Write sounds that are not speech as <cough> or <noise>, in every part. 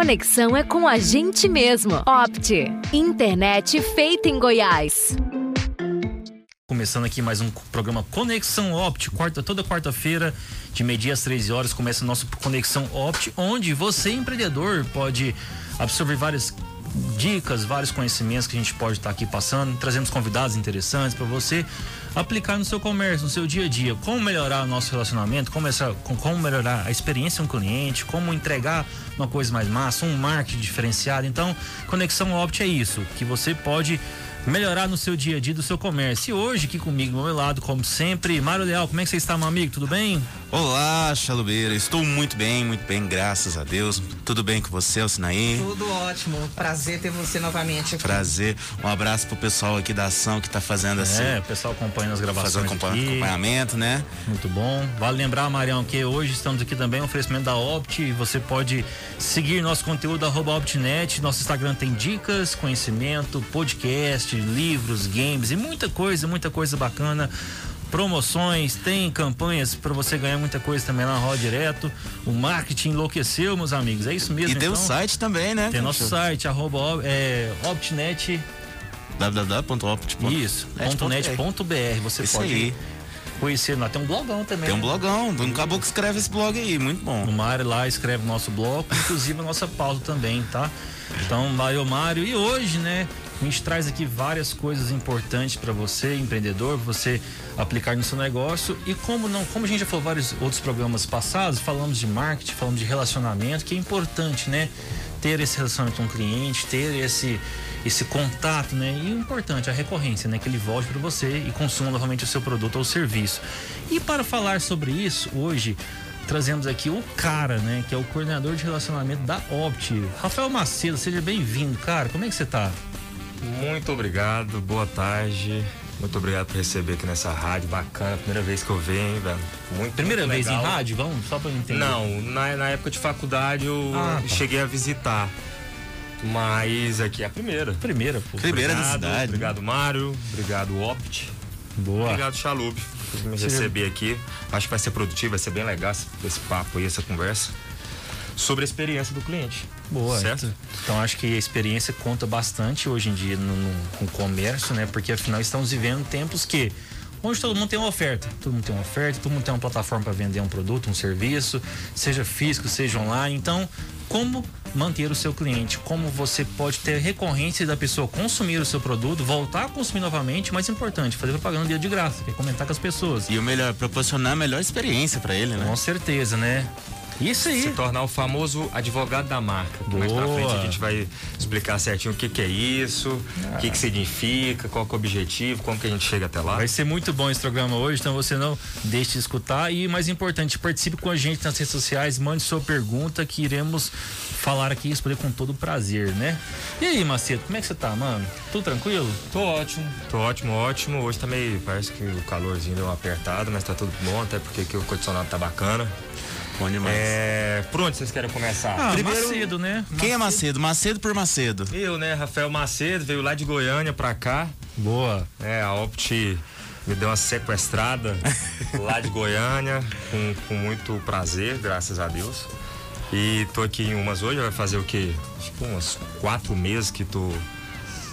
conexão é com a gente mesmo. Opte. Internet feita em Goiás. Começando aqui mais um programa Conexão Opt, quarta, toda quarta-feira, de meio-dia às 13 horas, começa o nosso Conexão Opt, onde você, empreendedor, pode absorver várias dicas, vários conhecimentos que a gente pode estar aqui passando, trazemos convidados interessantes para você aplicar no seu comércio, no seu dia a dia. Como melhorar o nosso relacionamento, como, essa, como melhorar a experiência com o cliente, como entregar uma coisa mais massa, um marketing diferenciado. Então, Conexão Opt é isso, que você pode melhorar no seu dia a dia do seu comércio. E hoje, aqui comigo, do meu lado, como sempre, Mário Leal, como é que você está, meu amigo? Tudo bem? Olá, Chalubeira. Estou muito bem, muito bem, graças a Deus. Tudo bem com você, Alcinaí? Tudo ótimo. Prazer ter você novamente aqui. Prazer. Um abraço pro pessoal aqui da ação que está fazendo assim. É, o pessoal acompanhando as gravações fazendo aqui. acompanhamento, né? Muito bom. Vale lembrar, Marião, que hoje estamos aqui também, um oferecimento da Opt. Você pode seguir nosso conteúdo, arroba OptNet. Nosso Instagram tem dicas, conhecimento, podcast, livros, games e muita coisa, muita coisa bacana promoções, tem campanhas para você ganhar muita coisa também lá na Roda Direto. O marketing enlouqueceu, meus amigos. É isso mesmo. E tem então, o site também, né? Tem nosso site, arroba é, optnet. www.opt.br. Isso, .net.br. Você Isso pode aí. conhecer lá. Tem um blogão também. Tem um né? blogão, um caboclo que escreve esse blog aí, muito bom. O Mário lá escreve o nosso bloco, inclusive a nossa pauta também, tá? Então, Mário Mário. E hoje, né, a gente traz aqui várias coisas importantes para você, empreendedor, você aplicar no seu negócio. E como não, como a gente já falou vários outros programas passados, falamos de marketing, falamos de relacionamento, que é importante, né? Ter esse relacionamento com o cliente, ter esse esse contato, né? E o importante, a recorrência, né? Que ele volte para você e consuma novamente o seu produto ou serviço. E para falar sobre isso, hoje trazemos aqui o cara, né? Que é o coordenador de relacionamento da Opt. Rafael Macedo, seja bem-vindo, cara. Como é que você tá? Muito obrigado, boa tarde. Muito obrigado por receber aqui nessa rádio bacana. Primeira vez que eu venho, velho. Muito Primeira muito vez legal. em rádio? Vamos, só pra eu entender. Não, na, na época de faculdade eu Ah, tá. cheguei a visitar. Mas aqui é a primeira. Primeira, pô. Primeira da Obrigado, cidade. Obrigado, Mário. Obrigado, Opt. Boa. Obrigado, Chalup, por me receber aqui. Acho que vai ser produtivo, vai ser bem legal esse, esse papo aí, essa conversa. Sobre a experiência do cliente. Boa. Certo? Então acho que a experiência conta bastante hoje em dia no, no, com o comércio, né? Porque afinal estamos vivendo tempos que onde todo mundo tem uma oferta, todo mundo tem uma oferta, todo mundo tem uma plataforma para vender um produto, um serviço, seja físico, seja online. Então, como manter o seu cliente? Como você pode ter recorrência da pessoa consumir o seu produto, voltar a consumir novamente, mais importante, fazer propaganda dia de graça, que é comentar com as pessoas. E o melhor, proporcionar a melhor experiência para ele, né? Com certeza, né? Isso aí. se tornar o famoso advogado da marca. Que Mais pra Boa. frente a gente vai explicar certinho o que, que é isso, o que, que significa, qual que é o objetivo, como que a gente chega até lá. Vai ser muito bom esse programa hoje, então você não deixe de escutar. E mais importante, participe com a gente nas redes sociais, mande sua pergunta que iremos falar aqui e responder com todo prazer, né? E aí, Macedo, como é que você tá, mano? Tudo tranquilo? Tô ótimo. Tô ótimo, ótimo. Hoje tá meio. Parece que o calorzinho deu uma apertada, mas tá tudo bom, até porque o condicionado tá bacana. Bom demais. É. Por onde vocês querem começar? Ah, Primeiro- Macedo, né? Quem é Macedo? Macedo por Macedo. Eu, né, Rafael Macedo, veio lá de Goiânia pra cá. Boa. É, a Opt me deu uma sequestrada <laughs> lá de Goiânia, com, com muito prazer, graças a Deus. E tô aqui em Umas hoje, vai fazer o quê? Acho que uns quatro meses que tô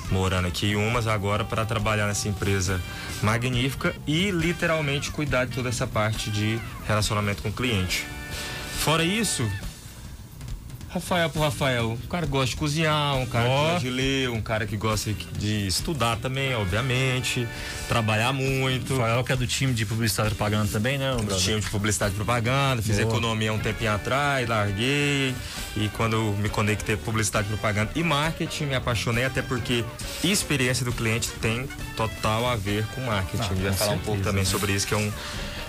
morando aqui em Umas agora para trabalhar nessa empresa magnífica e literalmente cuidar de toda essa parte de relacionamento com o cliente. Fora isso, Rafael pro Rafael, um cara que gosta de cozinhar, um cara Ó. que gosta de ler, um cara que gosta de estudar também, obviamente, trabalhar muito. Rafael, que é do time de publicidade e propaganda também, né, brother? Tinha de publicidade e propaganda, fiz Boa. economia um tempinho atrás, larguei. E quando me conectei com publicidade, propaganda e marketing, me apaixonei, até porque experiência do cliente tem total a ver com marketing. Ah, a gente vai com falar um pouco certeza, também né? sobre isso, que é um.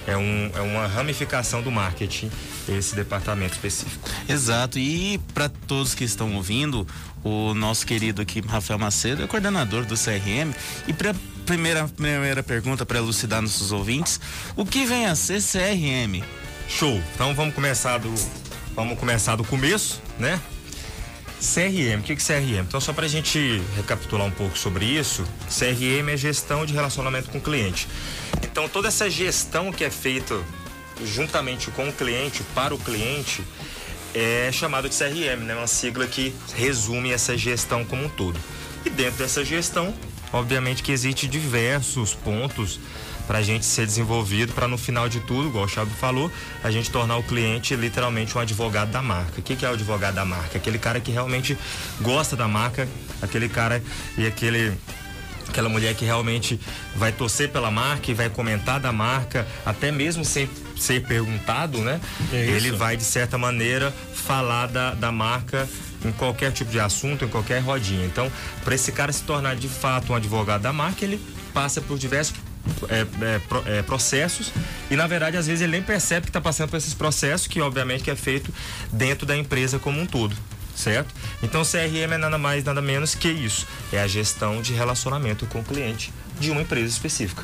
É, um, é uma ramificação do marketing, esse departamento específico. Exato. E para todos que estão ouvindo, o nosso querido aqui, Rafael Macedo, é coordenador do CRM. E para primeira primeira pergunta para elucidar nossos ouvintes, o que vem a ser CRM? Show. Então vamos começar do vamos começar do começo, né? CRM, o que é CRM? Então só para a gente recapitular um pouco sobre isso, CRM é gestão de relacionamento com o cliente. Então toda essa gestão que é feita juntamente com o cliente, para o cliente, é chamado de CRM, né? Uma sigla que resume essa gestão como um todo. E dentro dessa gestão, obviamente que existe diversos pontos para a gente ser desenvolvido, para no final de tudo, igual o Chabo falou, a gente tornar o cliente literalmente um advogado da marca. O que, que é o advogado da marca? Aquele cara que realmente gosta da marca, aquele cara e aquele aquela mulher que realmente vai torcer pela marca e vai comentar da marca, até mesmo sem ser perguntado, né? É Ele vai, de certa maneira, falar da, da marca em qualquer tipo de assunto, em qualquer rodinha. Então, para esse cara se tornar de fato um advogado da marca, ele passa por diversos é, é, é, processos e na verdade às vezes ele nem percebe que está passando por esses processos que obviamente que é feito dentro da empresa como um todo certo? Então CRM é nada mais, nada menos que isso. É a gestão de relacionamento com o cliente de uma empresa específica.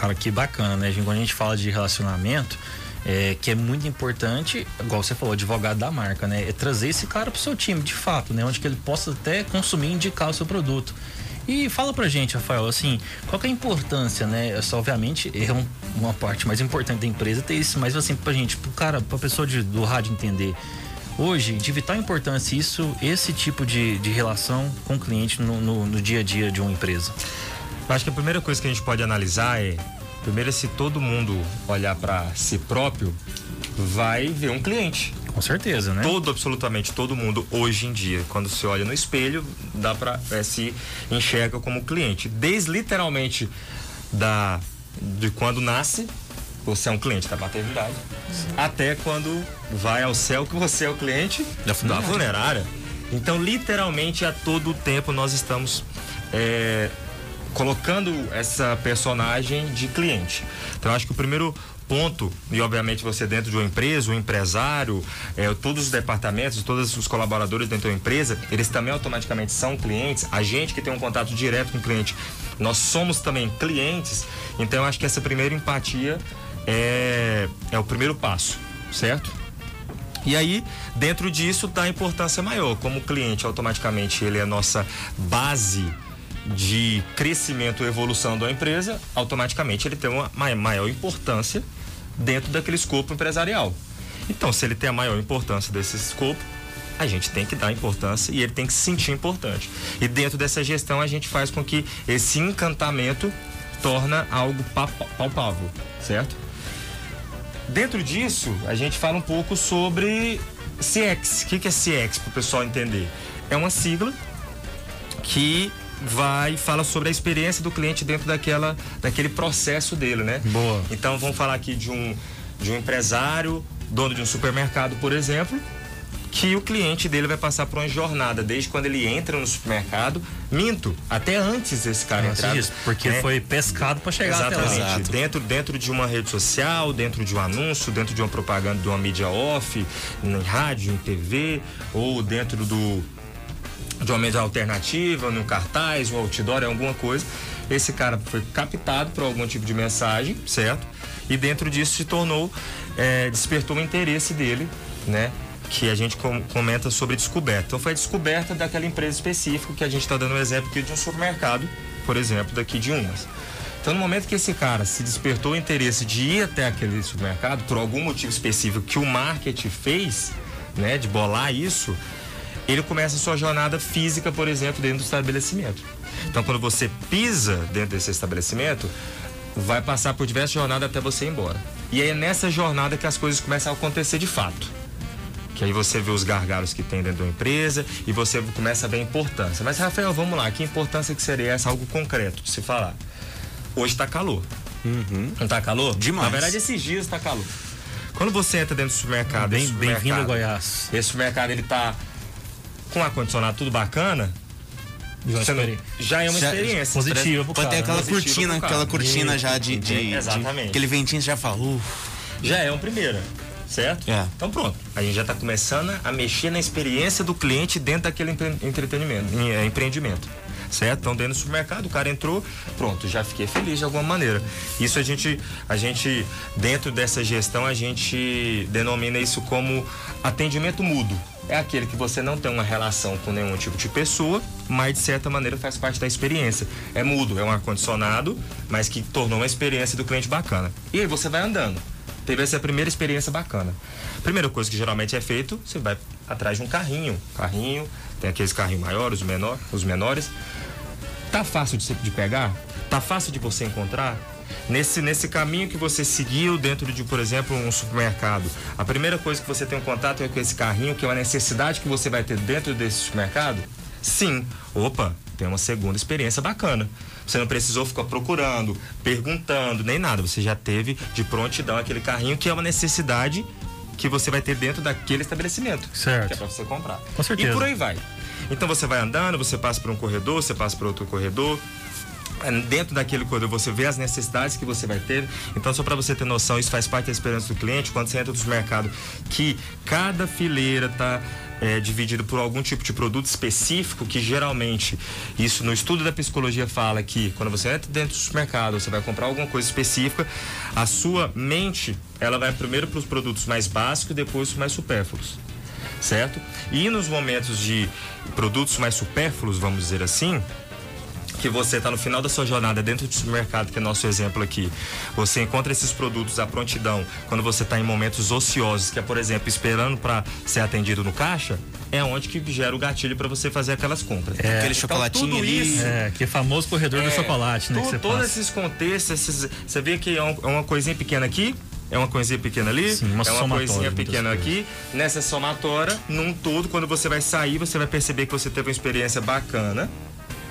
Cara, que bacana, né? Quando a gente fala de relacionamento, é, que é muito importante, igual você falou, advogado da marca, né? É trazer esse cara pro seu time, de fato, né? Onde que ele possa até consumir e indicar o seu produto. E fala pra gente, Rafael, assim, qual que é a importância, né? Essa, obviamente, é um, uma parte mais importante da empresa ter isso, mas assim, pra gente, pro cara, pra pessoa de, do rádio entender, hoje de vital importância isso, esse tipo de, de relação com o cliente no, no, no dia a dia de uma empresa? Eu acho que a primeira coisa que a gente pode analisar é, primeiro, se todo mundo olhar para si próprio, vai ver um cliente. Com certeza, né? Todo, absolutamente todo mundo hoje em dia, quando se olha no espelho, dá para é, se enxerga como cliente. Desde literalmente da de quando nasce você é um cliente da maternidade, Sim. até quando vai ao céu que você é o cliente da funerária. Da funerária. Então, literalmente, a todo tempo nós estamos é, colocando essa personagem de cliente. Então, acho que o primeiro ponto, e obviamente você dentro de uma empresa, o um empresário, é, todos os departamentos, todos os colaboradores dentro da empresa, eles também automaticamente são clientes. A gente que tem um contato direto com o cliente, nós somos também clientes. Então, acho que essa primeira empatia é, é o primeiro passo, certo? E aí, dentro disso, dá importância maior. Como o cliente, automaticamente, ele é a nossa base de crescimento e evolução da empresa, automaticamente ele tem uma maior importância dentro daquele escopo empresarial. Então, se ele tem a maior importância desse escopo, a gente tem que dar importância e ele tem que se sentir importante. E dentro dessa gestão, a gente faz com que esse encantamento torna algo palpável, certo? Dentro disso, a gente fala um pouco sobre CX. O que é CX para o pessoal entender? É uma sigla que vai fala sobre a experiência do cliente dentro daquela daquele processo dele, né? Boa. Então vamos falar aqui de um de um empresário, dono de um supermercado, por exemplo, que o cliente dele vai passar por uma jornada, desde quando ele entra no supermercado, minto, até antes desse cara entrar. Isso, porque né? foi pescado para chegar Exatamente. até lá. Dentro, dentro de uma rede social, dentro de um anúncio, dentro de uma propaganda de uma mídia off, em rádio, em TV, ou dentro do de uma mídia alternativa, num cartaz, um outdoor, alguma coisa. Esse cara foi captado por algum tipo de mensagem, certo? E dentro disso se tornou, é, despertou o interesse dele, né? que a gente com, comenta sobre descoberta. Então foi a descoberta daquela empresa específica que a gente está dando um exemplo aqui de um supermercado, por exemplo, daqui de Umas. Então no momento que esse cara se despertou o interesse de ir até aquele supermercado por algum motivo específico que o marketing fez, né, de bolar isso, ele começa a sua jornada física, por exemplo, dentro do estabelecimento. Então quando você pisa dentro desse estabelecimento, vai passar por diversas jornadas até você ir embora. E é nessa jornada que as coisas começam a acontecer de fato que aí você vê os gargalos que tem dentro da empresa e você começa a ver a importância. Mas, Rafael, vamos lá, que importância que seria essa? Algo concreto de se falar. Hoje está calor. Uhum. Não está calor? Demais. Na verdade, esses dias está calor. Quando você entra dentro do supermercado, bem, bem-vindo a Goiás. Esse supermercado ele tá com ar condicionado tudo bacana. Não, já é uma já, experiência. Positiva pro Pode ter aquela cortina, aquela cortina já de, de, Exatamente. De, aquele ventinho já fala. Já é uma primeira certo? É. Então pronto, a gente já está começando a mexer na experiência do cliente dentro daquele entretenimento, é, empreendimento. Certo? Então dentro do supermercado, o cara entrou, pronto, já fiquei feliz de alguma maneira. Isso a gente, a gente, dentro dessa gestão, a gente denomina isso como atendimento mudo. É aquele que você não tem uma relação com nenhum tipo de pessoa, mas de certa maneira faz parte da experiência. É mudo, é um ar-condicionado, mas que tornou uma experiência do cliente bacana. E aí você vai andando teve essa primeira experiência bacana. Primeira coisa que geralmente é feito, você vai atrás de um carrinho. Carrinho, tem aqueles carrinhos maiores, os, menor, os menores. Tá fácil de, de pegar? Tá fácil de você encontrar? Nesse, nesse caminho que você seguiu dentro de, por exemplo, um supermercado, a primeira coisa que você tem um contato é com esse carrinho, que é uma necessidade que você vai ter dentro desse supermercado? Sim. Opa, tem uma segunda experiência bacana. Você não precisou ficar procurando, perguntando, nem nada. Você já teve de prontidão aquele carrinho que é uma necessidade que você vai ter dentro daquele estabelecimento. Certo. Que é para você comprar. Com certeza. E por aí vai. Então você vai andando, você passa por um corredor, você passa por outro corredor. Dentro daquele corredor você vê as necessidades que você vai ter. Então, só para você ter noção, isso faz parte da experiência do cliente. Quando você entra no supermercado, que cada fileira está é, dividido por algum tipo de produto específico, que geralmente, isso no estudo da psicologia fala que quando você entra dentro do supermercado, você vai comprar alguma coisa específica, a sua mente, ela vai primeiro para os produtos mais básicos, depois os mais supérfluos. Certo? E nos momentos de produtos mais supérfluos, vamos dizer assim, que você está no final da sua jornada dentro do supermercado, que é nosso exemplo aqui, você encontra esses produtos à prontidão quando você está em momentos ociosos, que é, por exemplo, esperando para ser atendido no caixa, é onde que gera o gatilho para você fazer aquelas compras. É, Aquele chocolatinho então, ali. Isso, É, que é famoso corredor do é, chocolate, né? tu- todos passa. esses contextos, esses- você vê que é, um- é uma coisinha pequena aqui, é uma coisinha pequena ali, Sim, uma é uma coisinha pequena aqui. Nessa somatória, num todo, quando você vai sair, você vai perceber que você teve uma experiência bacana.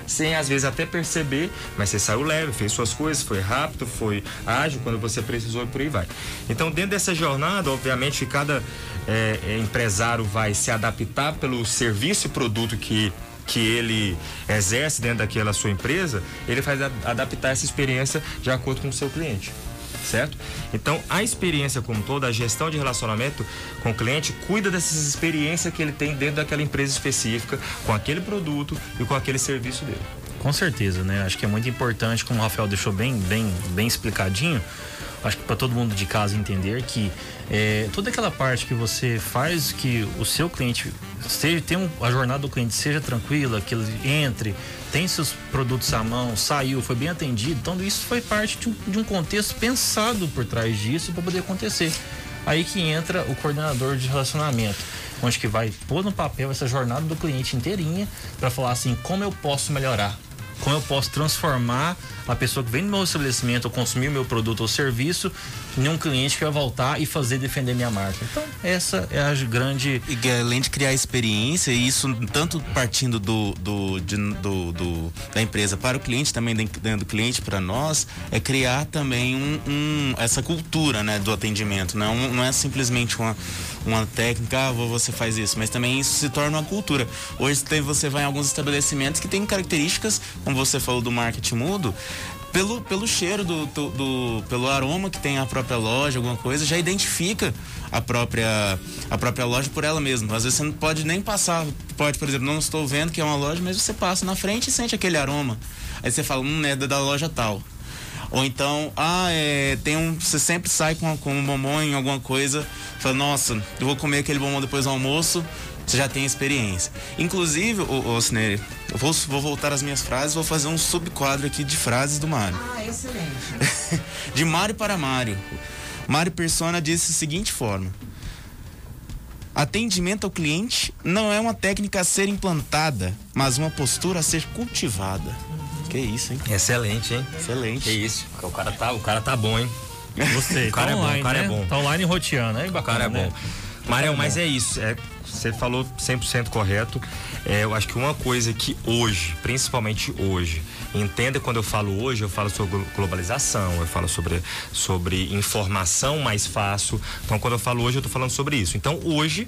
Sem às vezes até perceber, mas você saiu leve, fez suas coisas, foi rápido, foi ágil quando você precisou e por aí vai. Então, dentro dessa jornada, obviamente, cada é, empresário vai se adaptar pelo serviço e produto que que ele exerce dentro daquela sua empresa, ele faz adaptar essa experiência de acordo com o seu cliente. Certo? Então, a experiência como toda, a gestão de relacionamento com o cliente, cuida dessas experiências que ele tem dentro daquela empresa específica, com aquele produto e com aquele serviço dele. Com certeza, né? Acho que é muito importante, como o Rafael deixou bem, bem, bem explicadinho. Acho que para todo mundo de casa entender que é, toda aquela parte que você faz que o seu cliente seja, tem um, a jornada do cliente seja tranquila, que ele entre, tem seus produtos à mão, saiu, foi bem atendido. Então isso foi parte de um, de um contexto pensado por trás disso para poder acontecer. Aí que entra o coordenador de relacionamento, onde que vai pôr no papel essa jornada do cliente inteirinha para falar assim, como eu posso melhorar? Como eu posso transformar a pessoa que vem no meu estabelecimento ou consumir o meu produto ou serviço em um cliente que vai voltar e fazer defender minha marca. Então, essa é a grande E além de criar experiência, e isso tanto partindo do, do, de- do- do- da empresa para o cliente, também dentro do cliente para nós, é criar também um, um- essa cultura né, do atendimento. Não, não é simplesmente uma, uma técnica, ah, vo- você faz isso, mas também isso se torna uma cultura. Hoje tem- você vai em alguns estabelecimentos que têm características, como você falou do marketing mudo, pelo, pelo cheiro do, do- do- pelo aroma que tem a própria loja, alguma coisa, já identifica a própria a própria loja por ela mesma. Às vezes você não pode nem passar, pode, por exemplo, não estou vendo que é uma loja, mas você passa na frente e sente aquele aroma. Aí você fala, hum, é da loja tal. Ou então, ah, é, tem um. Você sempre sai com, com um bombom em alguma coisa, fala, nossa, eu vou comer aquele bombom depois do almoço, você já tem experiência. Inclusive, ô Cineri, eu vou, vou voltar às minhas frases, vou fazer um subquadro aqui de frases do Mário. Ah, excelente. <laughs> De Mário para Mário. Mário Persona disse da seguinte forma: Atendimento ao cliente não é uma técnica a ser implantada, mas uma postura a ser cultivada. Que isso, hein? Excelente, hein? Excelente. Que isso. O cara tá, o cara tá bom, hein? Gostei. O cara tá é bom, online, o cara é né? bom. Tá online roteando, O bacana, cara é né? bom. Marião, mas é isso. É, você falou 100% correto. É, eu acho que uma coisa que hoje, principalmente hoje, entenda quando eu falo hoje, eu falo sobre globalização, eu falo sobre, sobre informação mais fácil. Então, quando eu falo hoje, eu tô falando sobre isso. Então, hoje,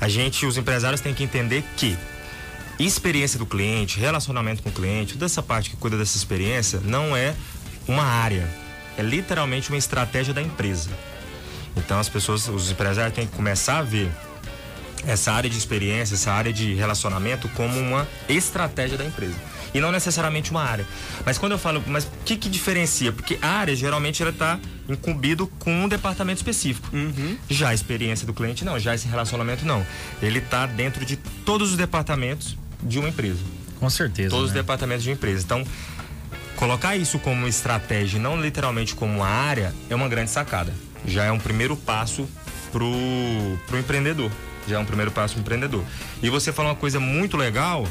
a gente, os empresários têm que entender que experiência do cliente, relacionamento com o cliente, toda essa parte que cuida dessa experiência, não é uma área. É literalmente uma estratégia da empresa. Então as pessoas, os empresários têm que começar a ver essa área de experiência, essa área de relacionamento como uma estratégia da empresa. E não necessariamente uma área. Mas quando eu falo, mas o que, que diferencia? Porque a área geralmente ela está incumbido com um departamento específico. Já a experiência do cliente não, já esse relacionamento não. Ele está dentro de todos os departamentos de uma empresa. Com certeza. Todos os né? departamentos de uma empresa. Então, colocar isso como estratégia e não literalmente como uma área é uma grande sacada. já é um primeiro passo pro, pro empreendedor. Já é um primeiro passo pro empreendedor. E você falou uma coisa muito legal,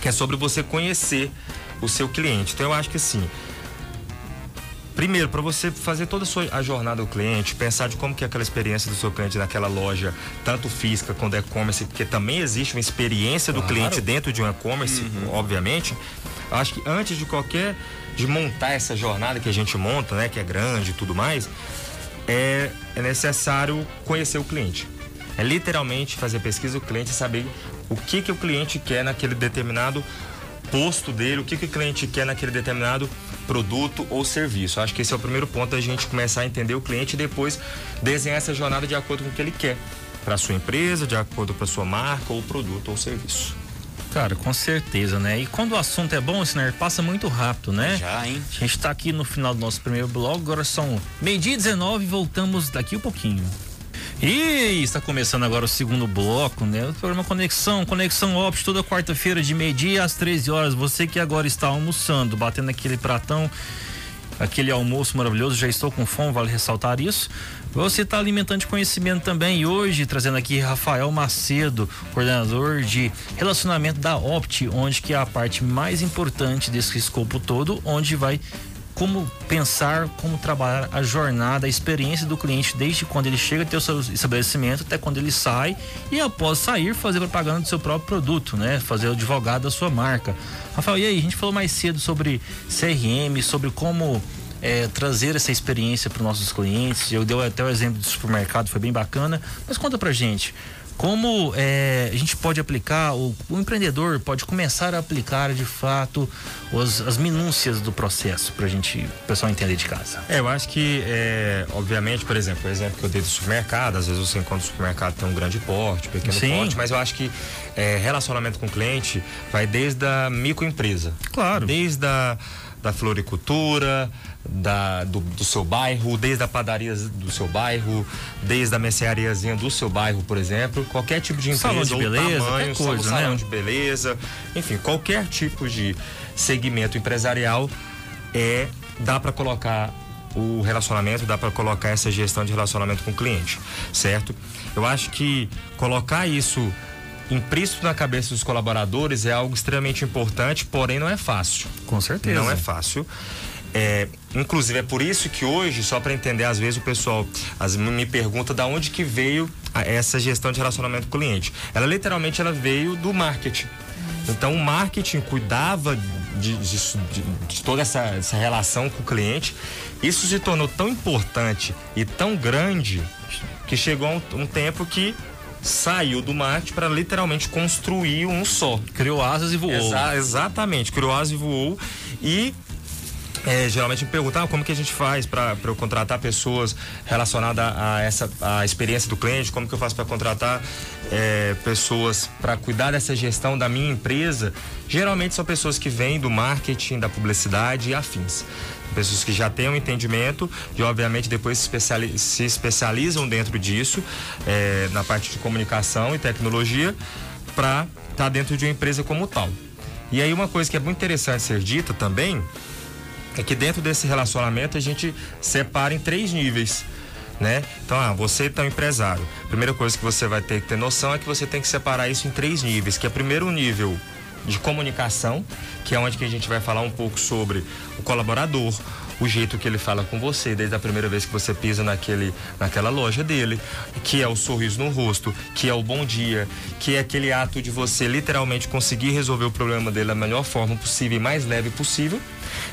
que é sobre você conhecer o seu cliente. Então eu acho que assim, Primeiro, para você fazer toda a, sua, a jornada do cliente, pensar de como que é aquela experiência do seu cliente naquela loja, tanto física quanto e-commerce, porque também existe uma experiência do claro. cliente dentro de um e-commerce, uhum. obviamente. Acho que antes de qualquer de montar essa jornada que a gente monta, né, que é grande e tudo mais, é, é necessário conhecer o cliente. É literalmente fazer pesquisa do cliente e saber o que que o cliente quer naquele determinado posto dele, o que, que o cliente quer naquele determinado produto ou serviço. Acho que esse é o primeiro ponto da gente começar a entender o cliente e depois desenhar essa jornada de acordo com o que ele quer para sua empresa, de acordo com a sua marca ou produto ou serviço. Cara, com certeza, né? E quando o assunto é bom, Siner, passa muito rápido, né? Já, hein? A gente tá aqui no final do nosso primeiro blog, agora são meio-dia 19 e voltamos daqui um pouquinho. E está começando agora o segundo bloco, né? O programa Conexão, Conexão Ops, toda quarta-feira de meio-dia às 13 horas. Você que agora está almoçando, batendo aquele pratão, aquele almoço maravilhoso, já estou com fome, vale ressaltar isso. Você está alimentando de conhecimento também. E hoje, trazendo aqui Rafael Macedo, coordenador de relacionamento da Opt, onde que é a parte mais importante desse escopo todo, onde vai como pensar, como trabalhar a jornada, a experiência do cliente desde quando ele chega até o seu estabelecimento até quando ele sai e após sair fazer propaganda do seu próprio produto, né? Fazer o advogado da sua marca. Rafael, e aí, a gente falou mais cedo sobre CRM, sobre como é, trazer essa experiência para os nossos clientes. Eu dei até o exemplo do supermercado, foi bem bacana. Mas conta pra gente, como é, a gente pode aplicar, o, o, empreendedor pode começar a aplicar de fato os, as minúcias do processo para a gente, o pessoal entender de casa? É, eu acho que, é, obviamente, por exemplo, o exemplo que eu dei do supermercado, às vezes você encontra o supermercado tem um grande porte, pequeno Sim. porte, mas eu acho que é, relacionamento com o cliente vai desde a microempresa. Claro. Desde a da floricultura, da, do, do, seu bairro, desde a padaria do seu bairro, desde a merceariazinha do seu bairro, por exemplo, qualquer tipo de empresa salão de beleza, tamanho, coisa, salão né? de beleza, enfim, qualquer tipo de segmento empresarial é dá para colocar o relacionamento, dá para colocar essa gestão de relacionamento com o cliente, certo? Eu acho que colocar isso implícito na cabeça dos colaboradores é algo extremamente importante, porém não é fácil. Com certeza. Não é fácil. É, inclusive é por isso que hoje, só para entender, às vezes o pessoal as, me pergunta da onde que veio a, essa gestão de relacionamento com o cliente. Ela literalmente ela veio do marketing. Então o marketing cuidava de, de, de, de toda essa, essa relação com o cliente. Isso se tornou tão importante e tão grande que chegou um, um tempo que saiu do Marte para literalmente construir um só. Criou asas e voou. Exa exatamente, criou asas e voou. E é, geralmente me perguntam ah, como que a gente faz para eu contratar pessoas relacionadas a essa a experiência do cliente, como que eu faço para contratar é, pessoas para cuidar dessa gestão da minha empresa. Geralmente são pessoas que vêm do marketing, da publicidade e afins pessoas que já têm um entendimento e obviamente depois se, especiali se especializam dentro disso é, na parte de comunicação e tecnologia para estar tá dentro de uma empresa como tal. E aí uma coisa que é muito interessante ser dita também é que dentro desse relacionamento a gente separa em três níveis. Né? Então, ah, você um empresário. Primeira coisa que você vai ter que ter noção é que você tem que separar isso em três níveis, que é primeiro nível de comunicação, que é onde que a gente vai falar um pouco sobre o colaborador, o jeito que ele fala com você desde a primeira vez que você pisa naquele, naquela loja dele, que é o sorriso no rosto, que é o bom dia, que é aquele ato de você literalmente conseguir resolver o problema dele da melhor forma possível e mais leve possível.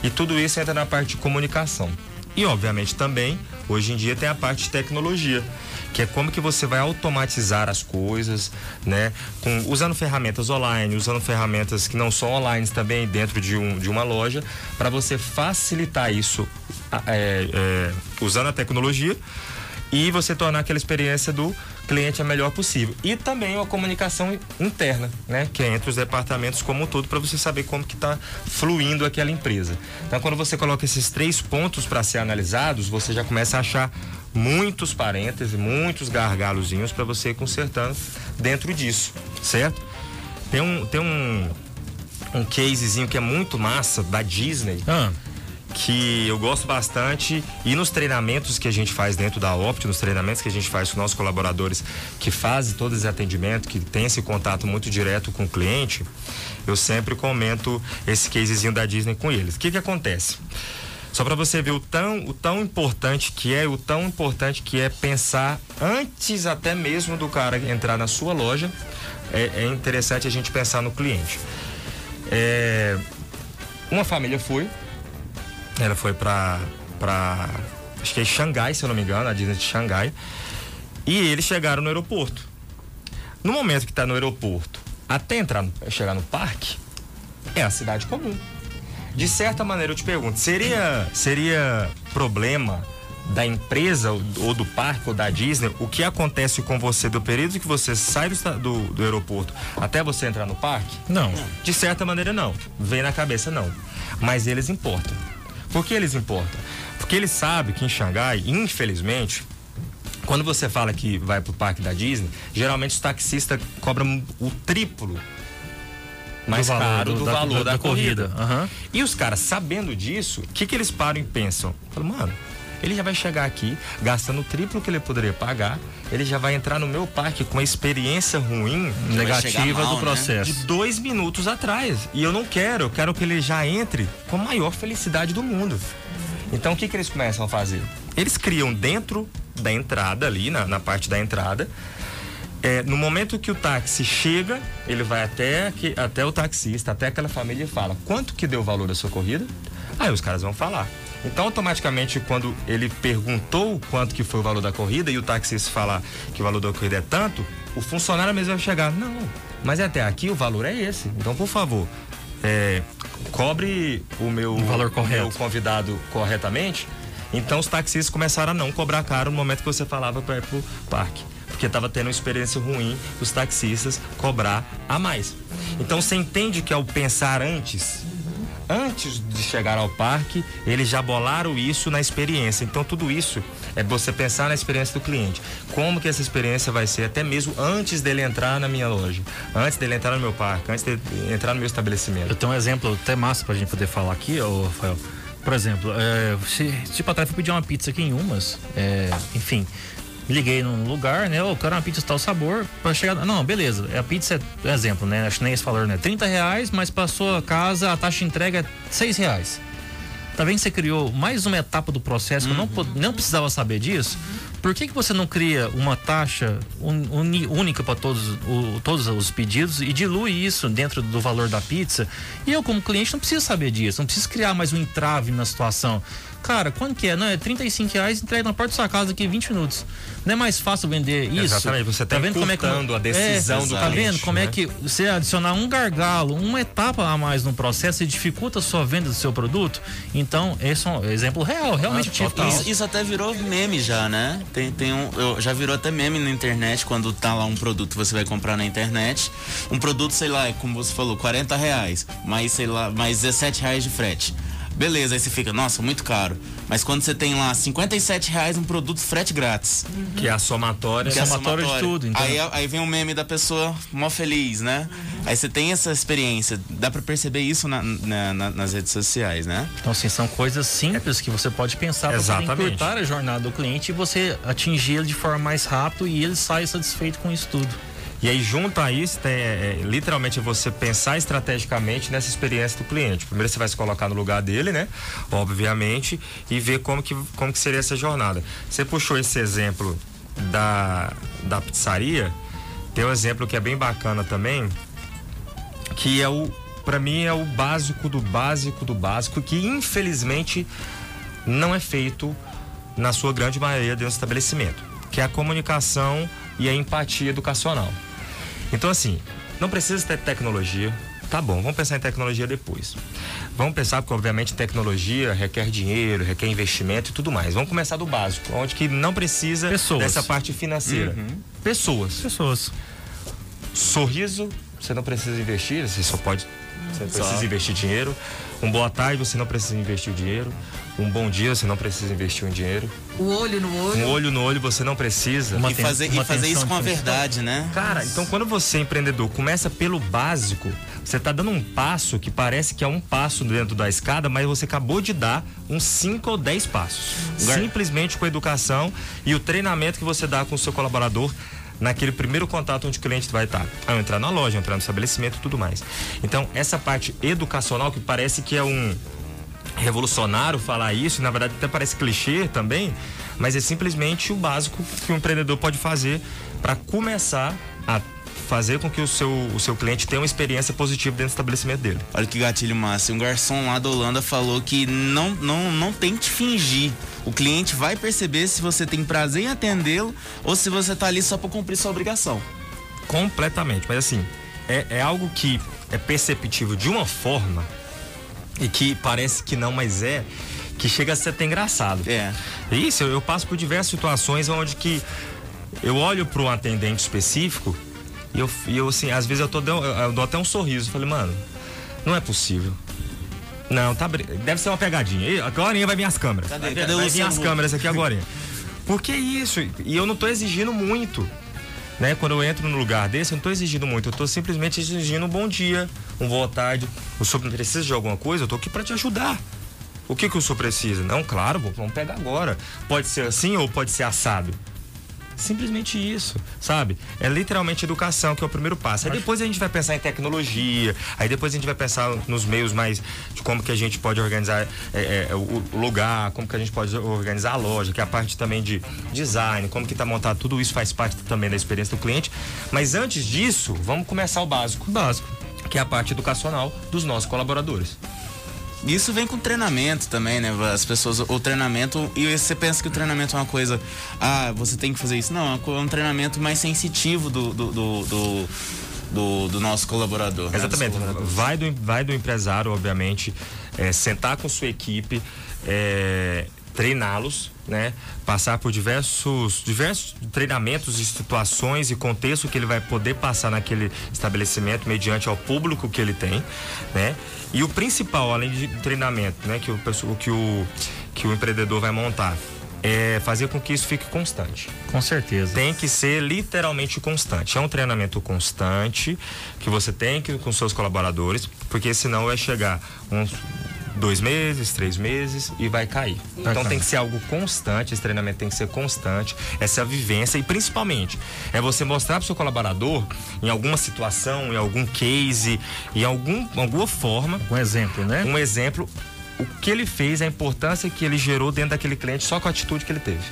E tudo isso entra na parte de comunicação. E obviamente também, hoje em dia tem a parte de tecnologia, que é como que você vai automatizar as coisas, né? Com, usando ferramentas online, usando ferramentas que não são online também dentro de, um, de uma loja, para você facilitar isso é, é, usando a tecnologia e você tornar aquela experiência do cliente a melhor possível. E também uma comunicação interna, né? Que é entre os departamentos como um todo, para você saber como que está fluindo aquela empresa. Então, quando você coloca esses três pontos para ser analisados, você já começa a achar muitos parênteses, muitos gargalozinhos para você ir consertando dentro disso, certo? Tem um, tem um, um casezinho que é muito massa da Disney. Ah que eu gosto bastante e nos treinamentos que a gente faz dentro da Opt, nos treinamentos que a gente faz com nossos colaboradores que fazem todo esse atendimento, que tem esse contato muito direto com o cliente, eu sempre comento esse casezinho da Disney com eles. O que que acontece? Só para você ver o tão, o tão importante que é, o tão importante que é pensar antes até mesmo do cara entrar na sua loja, é, é interessante a gente pensar no cliente. É, uma família foi, ela foi para para acho que é Xangai, se eu não me engano, a Disney de Xangai, e eles chegaram no aeroporto. No momento que está no aeroporto, até entrar chegar no parque, é a cidade comum. De certa maneira, eu te pergunto, seria, seria problema da empresa ou do parque ou da Disney o que acontece com você do período que você sai do, do, do aeroporto até você entrar no parque? Não. De certa maneira, não. Vem na cabeça, não. Mas eles importam. Por que eles importam? Porque eles sabem que em Xangai, infelizmente, quando você fala que vai pro parque da Disney, geralmente os taxistas cobram o triplo mais valor caro do- do, valor da- da, da corrida. corrida. Aham. E os caras, sabendo disso, o que, que eles param e pensam? Falam, mano, ele já vai chegar aqui gastando o triplo que ele poderia pagar, ele já vai entrar no meu parque com uma experiência ruim Negativa chegar mal, do né? processo. de dois minutos atrás. E eu não quero, eu quero que ele já entre com a maior felicidade do mundo. Então o que, que eles começam a fazer? Eles criam dentro da entrada ali, na, na parte da entrada. É, no momento que o táxi chega, ele vai até, que, até o taxista, até aquela família e fala: quanto que deu o valor da sua corrida? Aí os caras vão falar. Então, automaticamente, quando ele perguntou quanto que foi o valor da corrida e o taxista falar que o valor da corrida é tanto, o funcionário mesmo vai chegar: não, mas até aqui o valor é esse. Então, por favor, é, cobre o meu, O valor o correto. meu convidado corretamente. Então, os taxistas começaram a não cobrar caro no momento que você falava para ir pro parque. Porque estava tendo uma experiência ruim os taxistas cobrar a mais. Então, você entende que ao pensar antes, antes de chegar ao parque, eles já bolaram isso na experiência. Então, tudo isso é você pensar na experiência do cliente. Como que essa experiência vai ser, até mesmo antes dele entrar na minha loja, antes dele entrar no meu parque, antes dele entrar no meu estabelecimento. Eu tenho um exemplo até massa pra gente poder falar aqui, ô Rafael. Por exemplo, é, se, se pra trás for pedir uma pizza aqui em Umas, é, enfim, liguei num lugar, né? Eu quero uma pizza de tal sabor pra chegar. Não, beleza. A pizza é exemplo, né? Nem esse valor, né? 30 reais, mas passou a casa, a taxa de entrega é 6 reais. Tá vendo que você criou mais uma etapa do processo que eu não, pod- não precisava saber disso? Por que, que você não cria uma taxa uni- única para todos, o- todos os pedidos e dilui isso dentro do valor da pizza? E eu, como cliente, não preciso saber disso, não preciso criar mais um entrave na situação. Cara, quanto que é? Não, é 35 reais, entrega na porta da sua casa aqui em 20 minutos. Não é mais fácil vender isso? Exatamente, você tá encurtando a decisão do Tá cliente, vendo como é né? que você adicionar um gargalo, uma etapa a mais no processo e dificulta a sua venda do seu produto? Então, esse é um exemplo real, realmente. tinha- Isso, isso até virou meme já, né? Tem, tem um, eu, já virou até meme na internet quando tá lá um produto que você vai comprar na internet. Um produto, sei lá, como você falou, 40 reais, mais, sei lá, mais 17 reais de frete. Beleza, aí você fica, nossa, muito caro. Mas quando você tem lá 57 reais um produto frete grátis. Que é a somatória. Que é somatória de tudo, então. Aí, aí vem um meme da pessoa mó feliz, né? Aí você tem essa experiência. Dá pra perceber isso na- na- na- nas redes sociais, né? Então, assim, são coisas simples que você pode pensar para encurtar a jornada do cliente e você atingir ele de forma mais rápida e ele sai satisfeito com isso tudo. E aí, junto a isso, tem, é, é, literalmente você pensar estrategicamente nessa experiência do cliente. Primeiro você vai se colocar no lugar dele, né? Obviamente, e ver como que, como que seria essa jornada. Você puxou esse exemplo da, da pizzaria, tem um exemplo que é bem bacana também, que é o, para mim, é o básico do básico do básico, que infelizmente não é feito na sua grande maioria dentro do estabelecimento, que é a comunicação e a empatia educacional. Então, assim, não precisa ter tecnologia. Tá bom, vamos pensar em tecnologia depois. Vamos pensar, porque obviamente tecnologia requer dinheiro, requer investimento e tudo mais. Vamos começar do básico, onde que não precisa Pessoas. dessa parte financeira. Pessoas. Pessoas. Sorriso, você não precisa investir, você só pode. Você não Só. precisa investir dinheiro. Um boa tarde, você não precisa investir o dinheiro. Um bom dia, você não precisa investir um dinheiro. O olho no olho. Um olho no olho você não precisa. Uma e fazer, e fazer isso com a verdade, né? Cara, então quando você é empreendedor começa pelo básico, você tá dando um passo que parece que é um passo dentro da escada, mas você acabou de dar uns 5 ou 10 passos. Simplesmente com a educação e o treinamento que você dá com o seu colaborador naquele primeiro contato onde o cliente vai estar. Ao entrar na loja, entrar no estabelecimento e tudo mais. Então, essa parte educacional que parece que é um revolucionário falar isso, na verdade até parece clichê também, mas é simplesmente o básico que o empreendedor pode fazer para começar a fazer com que o seu, o seu cliente tenha uma experiência positiva dentro do estabelecimento dele. Olha que gatilho massa. Um garçom lá da Holanda falou que não, não, não tente fingir. O cliente vai perceber se você tem prazer em atendê-lo ou se você está ali só para cumprir sua obrigação. Completamente. Mas assim, é, é algo que é perceptível de uma forma e que parece que não, mas é que chega a ser até engraçado. É. Isso, eu, eu passo por diversas situações onde que eu olho para um atendente específico e eu, e eu assim, às vezes eu, tô, eu, eu dou até um sorriso. Falei, mano, não é possível. Não, tá, deve ser uma pegadinha. Agora vai vir as câmeras. Cadê, vai, cadê vai vir as câmeras aqui agora. Por que isso? E eu não tô exigindo muito. Né? Quando eu entro no lugar desse, eu não estou exigindo muito, eu estou simplesmente exigindo um bom dia, um boa tarde. O senhor precisa de alguma coisa? Eu estou aqui para te ajudar. O que, que o senhor precisa? Não, claro, vamos pegar agora. Pode ser assim ou pode ser assado. Simplesmente isso, sabe? É literalmente educação, que é o primeiro passo. Aí depois a gente vai pensar em tecnologia, aí depois a gente vai pensar nos meios mais de como que a gente pode organizar é, é, o lugar, como que a gente pode organizar a loja, que é a parte também de design, como que tá montado, tudo isso faz parte também da experiência do cliente. Mas antes disso, vamos começar o básico. Básico. Que é a parte educacional dos nossos colaboradores. Isso vem com treinamento também, né? As pessoas, o treinamento, e você pensa que o treinamento é uma coisa, ah, você tem que fazer isso. Não, é um treinamento mais sensitivo do, do, do, do do, do, nosso colaborador. Né? Exatamente. Né? Vai, do, vai do empresário, obviamente, é, sentar com sua equipe, é, treiná-los, né? Passar por diversos, diversos treinamentos e situações e contexto que ele vai poder passar naquele estabelecimento mediante ao público que ele tem, né? E o principal, além de treinamento, né? Que o, que o, que o empreendedor vai montar, é fazer com que isso fique constante. Com certeza. Tem que ser literalmente constante. É um treinamento constante que você tem que com seus colaboradores, porque senão vai chegar uns dois meses, três meses e vai cair. então tem que ser algo constante, esse treinamento tem que ser constante, essa vivência e principalmente é você mostrar para o seu colaborador em alguma situação, em algum case, em algum, alguma forma. Um exemplo, né? Um exemplo, o que ele fez, a importância que ele gerou dentro daquele cliente só com a atitude que ele teve.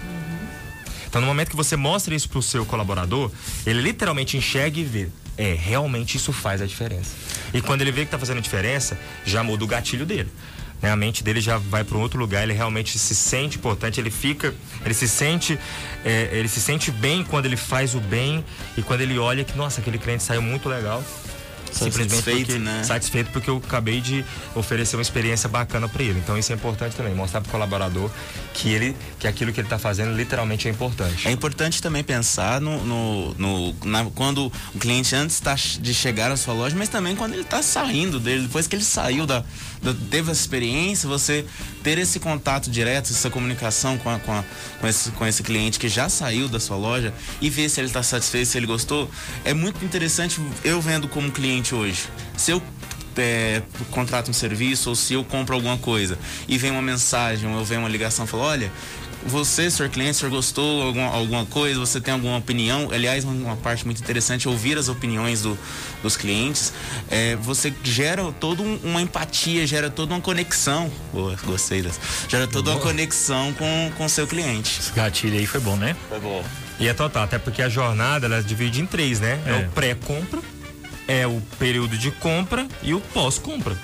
Então, no momento que você mostra isso para o seu colaborador, ele literalmente enxerga e vê. É, realmente isso faz a diferença. E quando ele vê que está fazendo diferença, já muda o gatilho dele né? A mente dele já vai para um outro lugar, ele realmente se sente importante, ele fica, ele se sente, é, ele se sente bem quando ele faz o bem e quando ele olha que, nossa, aquele cliente saiu muito legal simplesmente satisfeito, porque, né? satisfeito porque eu acabei de oferecer uma experiência bacana para ele. Então isso é importante também, mostrar para o colaborador que ele que aquilo que ele está fazendo literalmente é importante. É importante também pensar no, no, no na, quando o cliente antes tá, de chegar à sua loja, mas também quando ele está saindo dele, depois que ele saiu da, da teve essa experiência, você ter esse contato direto, essa comunicação com, a, com, a, com, esse, com esse cliente que já saiu da sua loja e ver se ele está satisfeito, se ele gostou, é muito interessante eu vendo como cliente hoje. Se eu é, contrato um serviço ou se eu compro alguma coisa e vem uma mensagem ou vem uma ligação fala olha você, senhor cliente, senhor gostou alguma, alguma coisa, você tem alguma opinião? Aliás, uma parte muito interessante é ouvir as opiniões do, dos clientes. É, você gera toda um, uma empatia, gera toda uma conexão. Boa, gostei dessa. Gera toda uma conexão com o seu cliente. Esse gatilho aí foi bom, né? Foi bom. E é total, até porque a jornada ela divide em três, né? É, é o pré-compra, é o período de compra e o pós-compra.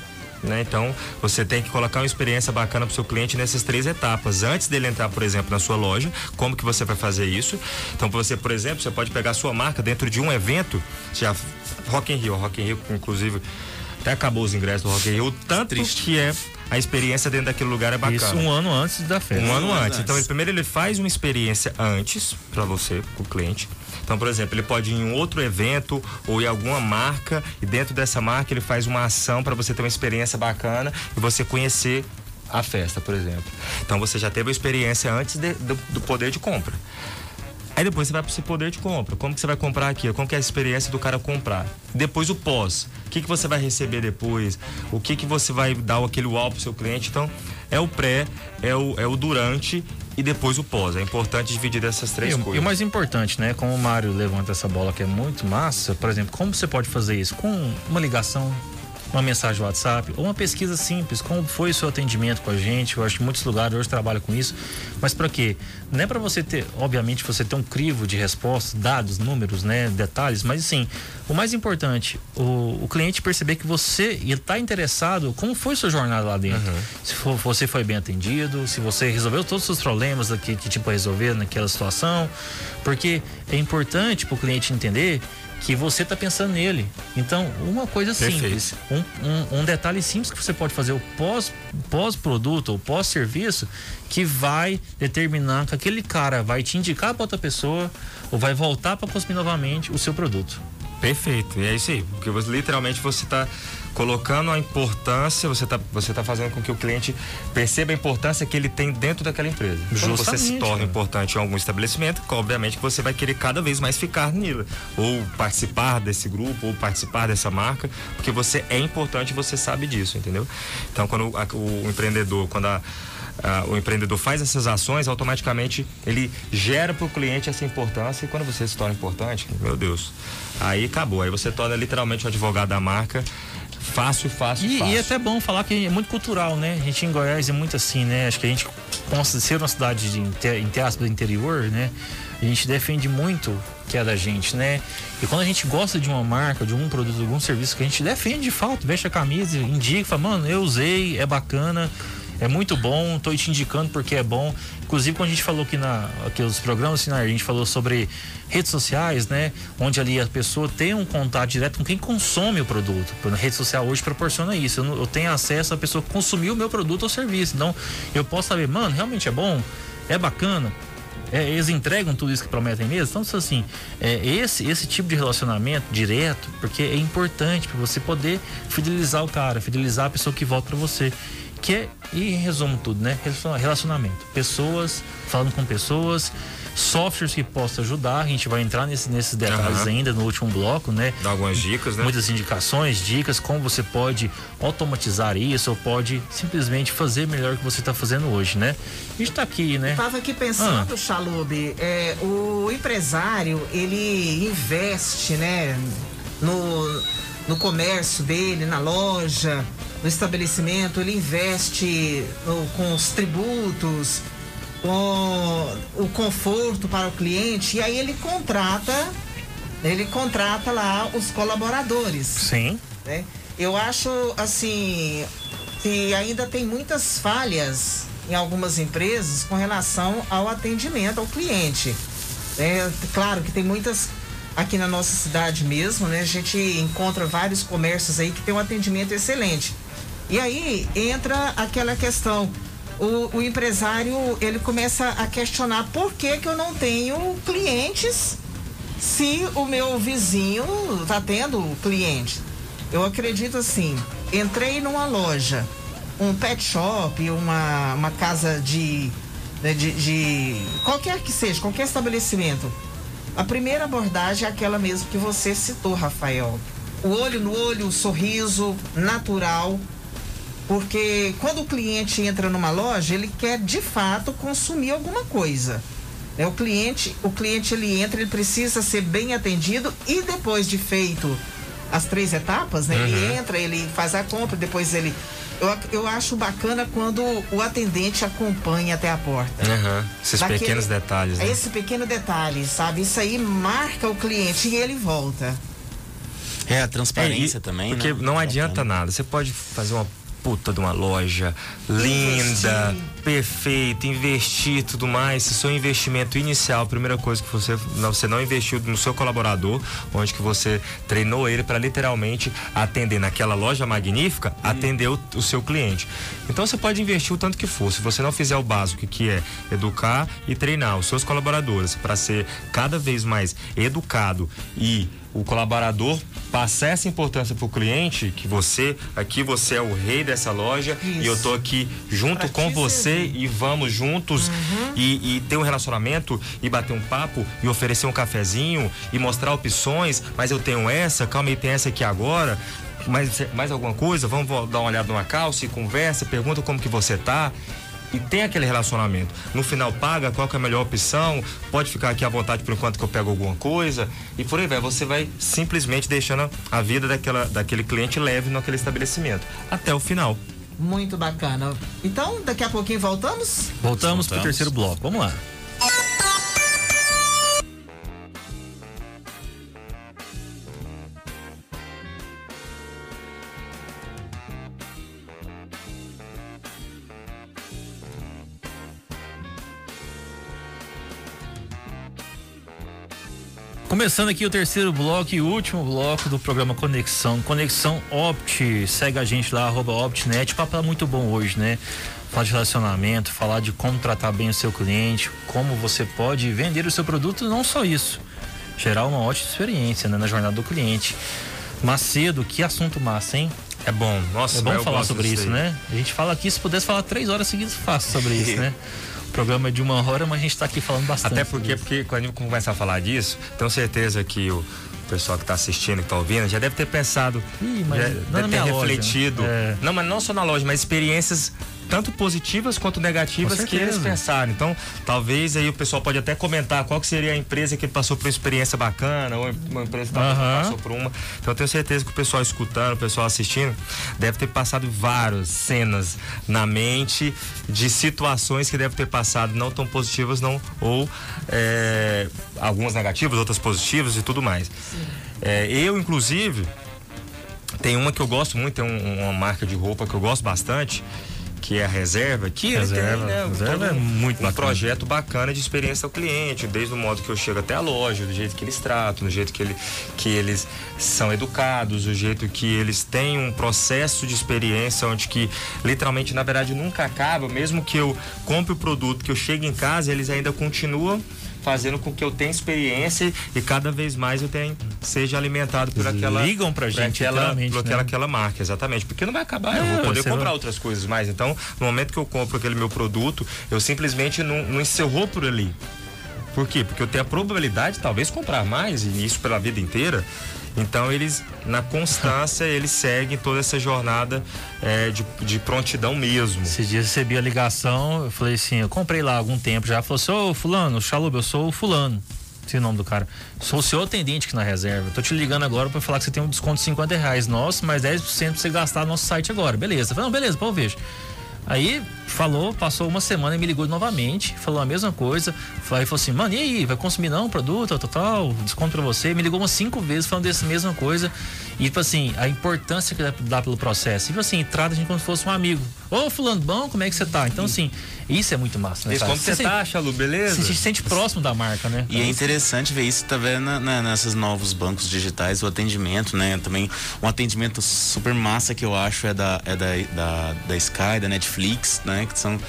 Né? Então, você tem que colocar uma experiência bacana para o seu cliente nessas três etapas. Antes dele entrar, por exemplo, na sua loja, como que você vai fazer isso? Então, você, por exemplo, você pode pegar a sua marca dentro de um evento, já Rock in Rio, Rock in Rio, inclusive, até acabou os ingressos do Rock in Rio, tanto Triste. que é a experiência dentro daquele lugar é bacana. Isso um ano antes da festa. Um, um ano, ano antes. antes. Então, ele, primeiro ele faz uma experiência antes para você, com o cliente. Então, por exemplo, ele pode ir em outro evento ou em alguma marca e dentro dessa marca ele faz uma ação para você ter uma experiência bacana e você conhecer a festa, por exemplo. Então você já teve a experiência antes de, do, do poder de compra. Aí depois você vai para esse poder de compra. Como que você vai comprar aqui? Como que é a experiência do cara comprar? Depois o pós. O que, que você vai receber depois? O que, que você vai dar aquele uau pro seu cliente? Então, é o pré, é o, é o durante e depois o pós. É importante dividir essas três e, coisas. E o mais importante, né? Como o Mário levanta essa bola que é muito massa, por exemplo, como você pode fazer isso? Com uma ligação, uma mensagem WhatsApp ou uma pesquisa simples, como foi o seu atendimento com a gente. Eu acho que muitos lugares hoje trabalham com isso. Mas para quê? Não é para você ter, obviamente, você ter um crivo de respostas, dados, números, né, detalhes, mas sim, o mais importante, o, o cliente perceber que você está interessado, como foi sua jornada lá dentro. Uhum. Se for, você foi bem atendido, se você resolveu todos os seus problemas que, que tipo resolver naquela situação, porque é importante para o cliente entender que você está pensando nele. Então, uma coisa simples, um, um, um, detalhe simples que você pode fazer o pós, pós-produto ou pós-serviço que vai determinar que aquele cara vai te indicar para outra pessoa ou vai voltar para consumir novamente o seu produto. Perfeito, e é isso aí, porque você, literalmente você está colocando a importância, você está você tá fazendo com que o cliente perceba a importância que ele tem dentro daquela empresa. Quando você se torna cara. importante em algum estabelecimento, obviamente que você vai querer cada vez mais ficar nele, ou participar desse grupo, ou participar dessa marca, porque você é importante e você sabe disso, entendeu? Então, quando o empreendedor, quando a Uh, o empreendedor faz essas ações, automaticamente ele gera para o cliente essa importância e quando você se torna importante, meu Deus, aí acabou. Aí você torna literalmente o advogado da marca Fácil, fácil, e, fácil. E é até bom falar que é muito cultural, né? A gente em Goiás é muito assim, né? Acho que a gente, por ser uma cidade de, entre aspas, do interior, né? A gente defende muito que é da gente, né? E quando a gente gosta de uma marca, de um produto, de algum serviço que a gente defende de fato, veste a camisa, indica, fala, mano, eu usei, é bacana, é muito bom, tô te indicando porque é bom. Inclusive, quando a gente falou aqui, na, aqui nos programas, assim, a gente falou sobre redes sociais, né? Onde ali a pessoa tem um contato direto com quem consome o produto. A rede social hoje proporciona isso. Eu, eu tenho acesso à pessoa que consumiu o meu produto ou serviço. Então, eu posso saber, mano, realmente é bom? É bacana? É, eles entregam tudo isso que prometem mesmo. Então, assim, é, esse, esse tipo de relacionamento direto, porque é importante para você poder fidelizar o cara, fidelizar a pessoa que volta para você que é, e em resumo tudo, né? Relacionamento. Pessoas, falando com pessoas, softwares que possam ajudar. A gente vai entrar nesse, nesses detalhes uhum. ainda no último bloco, né? Dá algumas dicas, né? Muitas indicações, dicas, como você pode automatizar isso ou pode simplesmente fazer melhor o que você está fazendo hoje, né? A gente está aqui, né? Estava aqui pensando, ah. Chalub, é, o empresário, ele investe, né? No, no comércio dele, na loja, no estabelecimento, ele investe no, com os tributos, com o conforto para o cliente e aí ele contrata, ele contrata lá os colaboradores. Sim. Né? Eu acho assim que ainda tem muitas falhas em algumas empresas com relação ao atendimento ao cliente. É, claro que tem muitas aqui na nossa cidade mesmo, né? A gente encontra vários comércios aí que tem um atendimento excelente. E aí entra aquela questão. O, o, empresário ele começa a questionar por que, que eu não tenho clientes se o meu vizinho está tendo cliente. Eu acredito assim, entrei numa loja, um pet shop, uma, uma casa de, né, de, de qualquer que seja, qualquer estabelecimento. A primeira abordagem é aquela mesmo que você citou, Rafael. O olho no olho, o sorriso natural, porque quando o cliente entra numa loja, ele quer de fato consumir alguma coisa. É, o cliente, o cliente ele entra, ele precisa ser bem atendido e depois de feito as três etapas, né? Uhum. Ele entra, ele faz a compra, depois ele eu, eu acho bacana quando o atendente acompanha até a porta. Uhum. Esses Daquele, pequenos detalhes. Né? Esse pequeno detalhe, sabe? Isso aí marca o cliente e ele volta. É, a transparência é, e, também. Porque né? não adianta nada. Você pode fazer uma puta de uma loja linda, perfeita, investir tudo mais. Se seu investimento inicial, a primeira coisa que você não, você não investiu no seu colaborador, onde que você treinou ele para literalmente atender naquela loja magnífica, hum. atender o, o, seu cliente. Então você pode investir o tanto que for. Se você não fizer o básico, que é educar e treinar os seus colaboradores para ser cada vez mais educado e o colaborador passar essa importância para o cliente, que você, aqui você é o rei dessa loja Isso. e eu tô aqui junto Pra com você servir. e vamos juntos e, e ter um relacionamento e bater um papo e oferecer um cafezinho e mostrar opções, mas eu tenho essa, calma aí, tem essa aqui agora. Mais, mais alguma coisa? Vamos dar uma olhada numa calça e conversa, pergunta como que você tá. E tem aquele relacionamento. No final paga qual que é a melhor opção, pode ficar aqui à vontade por enquanto que eu pego alguma coisa. E por aí vai. Você vai simplesmente deixando a vida daquela, daquele cliente leve naquele estabelecimento. Até o final. Muito bacana. Então, daqui a pouquinho voltamos? Voltamos pro Voltamos. terceiro bloco. Vamos lá. Começando aqui o terceiro bloco e último bloco do programa Conexão. Conexão Opt. Segue a gente lá, arroba OptNet. Papo é muito bom hoje, né? Falar de relacionamento, falar de como tratar bem o seu cliente, como você pode vender o seu produto, não só isso. Gerar uma ótima experiência né, na jornada do cliente. Macedo, que assunto massa, hein? É bom. Nossa, É bom falar sobre isso, aí. né? A gente fala aqui, se pudesse falar três horas seguidas, fácil sobre isso, <laughs> né? Programa é de uma hora, mas a gente tá aqui falando bastante. Até porque, porque quando a gente começar a falar disso, tenho certeza que o pessoal que está assistindo, que está ouvindo, já deve ter pensado, Ih, mas já não na deve ter refletido. é. Não, mas não só na loja, mas experiências tanto positivas quanto negativas que eles pensaram. Então, talvez aí o pessoal pode até comentar qual que seria a empresa que passou por uma experiência bacana, ou uma empresa que talvez Aham. passou por uma. Então, eu tenho certeza que o pessoal escutando, o pessoal assistindo, deve ter passado várias cenas na mente de situações que deve ter passado não tão positivas, não, ou é, algumas negativas, outras positivas e tudo mais. É, eu, inclusive, tem uma que eu gosto muito, tem um- uma marca de roupa que eu gosto bastante, que é a Reserva, que Reserva, tem, né, Reserva todo é muito um bacana. projeto bacana de experiência ao cliente, desde o modo que eu chego até a loja, do jeito que eles tratam, do jeito que, ele, que eles são educados, do jeito que eles têm um processo de experiência onde que literalmente, na verdade, nunca acaba, mesmo que eu compre o produto, que eu chegue em casa, eles ainda continuam fazendo com que eu tenha experiência e cada vez mais eu tenha, seja alimentado por Eles aquela ligam pra por gente, aquela, literalmente, por aquela, né? aquela marca, exatamente, porque não vai acabar, eu É, vou poder você comprar vai- outras coisas mais. Então, no momento que eu compro aquele meu produto, eu simplesmente não, não encerrou por ali. Por quê? Porque eu tenho a probabilidade de talvez comprar mais, e isso pela vida inteira. Então eles, na constância, <laughs> eles seguem toda essa jornada é, de, de prontidão mesmo. Esses dias eu recebi a ligação, eu falei assim, eu comprei lá há algum tempo já, falou assim, ô fulano, Chaluba, eu sou o fulano. Esse é o nome do cara. Sou o seu atendente aqui na reserva. Tô te ligando agora pra falar que você tem um desconto de 50 reais nosso, mais 10% pra você gastar no nosso site agora. Beleza. Eu falei, não, beleza, pô, vejo. Aí falou, passou uma semana e me ligou novamente, falou a mesma coisa. Aí falou assim, mano, e aí, vai consumir não o produto, tal, tal, desconto pra você. Me ligou umas cinco vezes falando dessa mesma coisa. E, tipo assim, a importância que dá pelo processo. Tipo assim, trata a gente como se fosse um amigo. Ô, fulano, bom, como é que você tá? Então, assim, isso é muito massa, né? Cara? como você tá, Chalu, beleza? Você se sente próximo da marca, né? E é interessante ver isso também na, na, nesses novos bancos digitais, o atendimento, né? Também um atendimento super massa que eu acho é da, é da, da, da Sky, da Netflix, né? Que são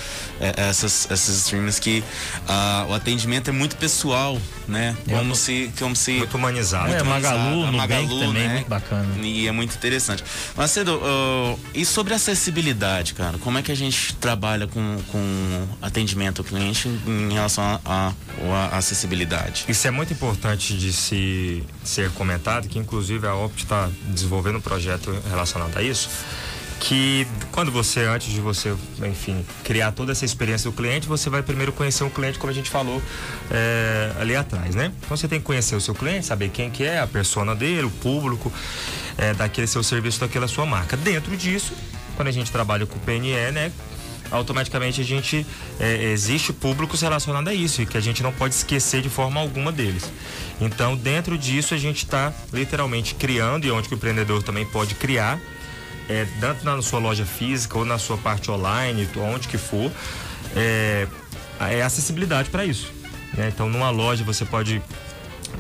é, essas, essas streams que ah, o atendimento é muito pessoal, né? Como se. Como se Muito humanizado. É, muito Magalu, humanizado. A Magalu, também, né? muito bacana. E é muito interessante. Macedo, ah, e sobre acessibilidade, cara? Como é que a gente trabalha com, com atendimento ao cliente em, relação a acessibilidade? Isso é muito importante de se ser comentado, que inclusive a Opt está desenvolvendo um projeto relacionado a isso. Que quando você, antes de você, enfim, criar toda essa experiência do cliente, você vai primeiro conhecer o cliente, como a gente falou é, ali atrás, né? Então você tem que conhecer o seu cliente, saber quem que é, a persona dele, o público, é, daquele seu serviço, daquela sua marca. Dentro disso, quando a gente trabalha com o PNE, né? automaticamente a gente é, existe públicos relacionados a isso e que a gente não pode esquecer de forma alguma deles. Então, dentro disso, a gente está literalmente criando e onde que o empreendedor também pode criar, é, tanto na sua loja física ou na sua parte online, onde que for, é, é acessibilidade para isso. né? Então, numa loja você pode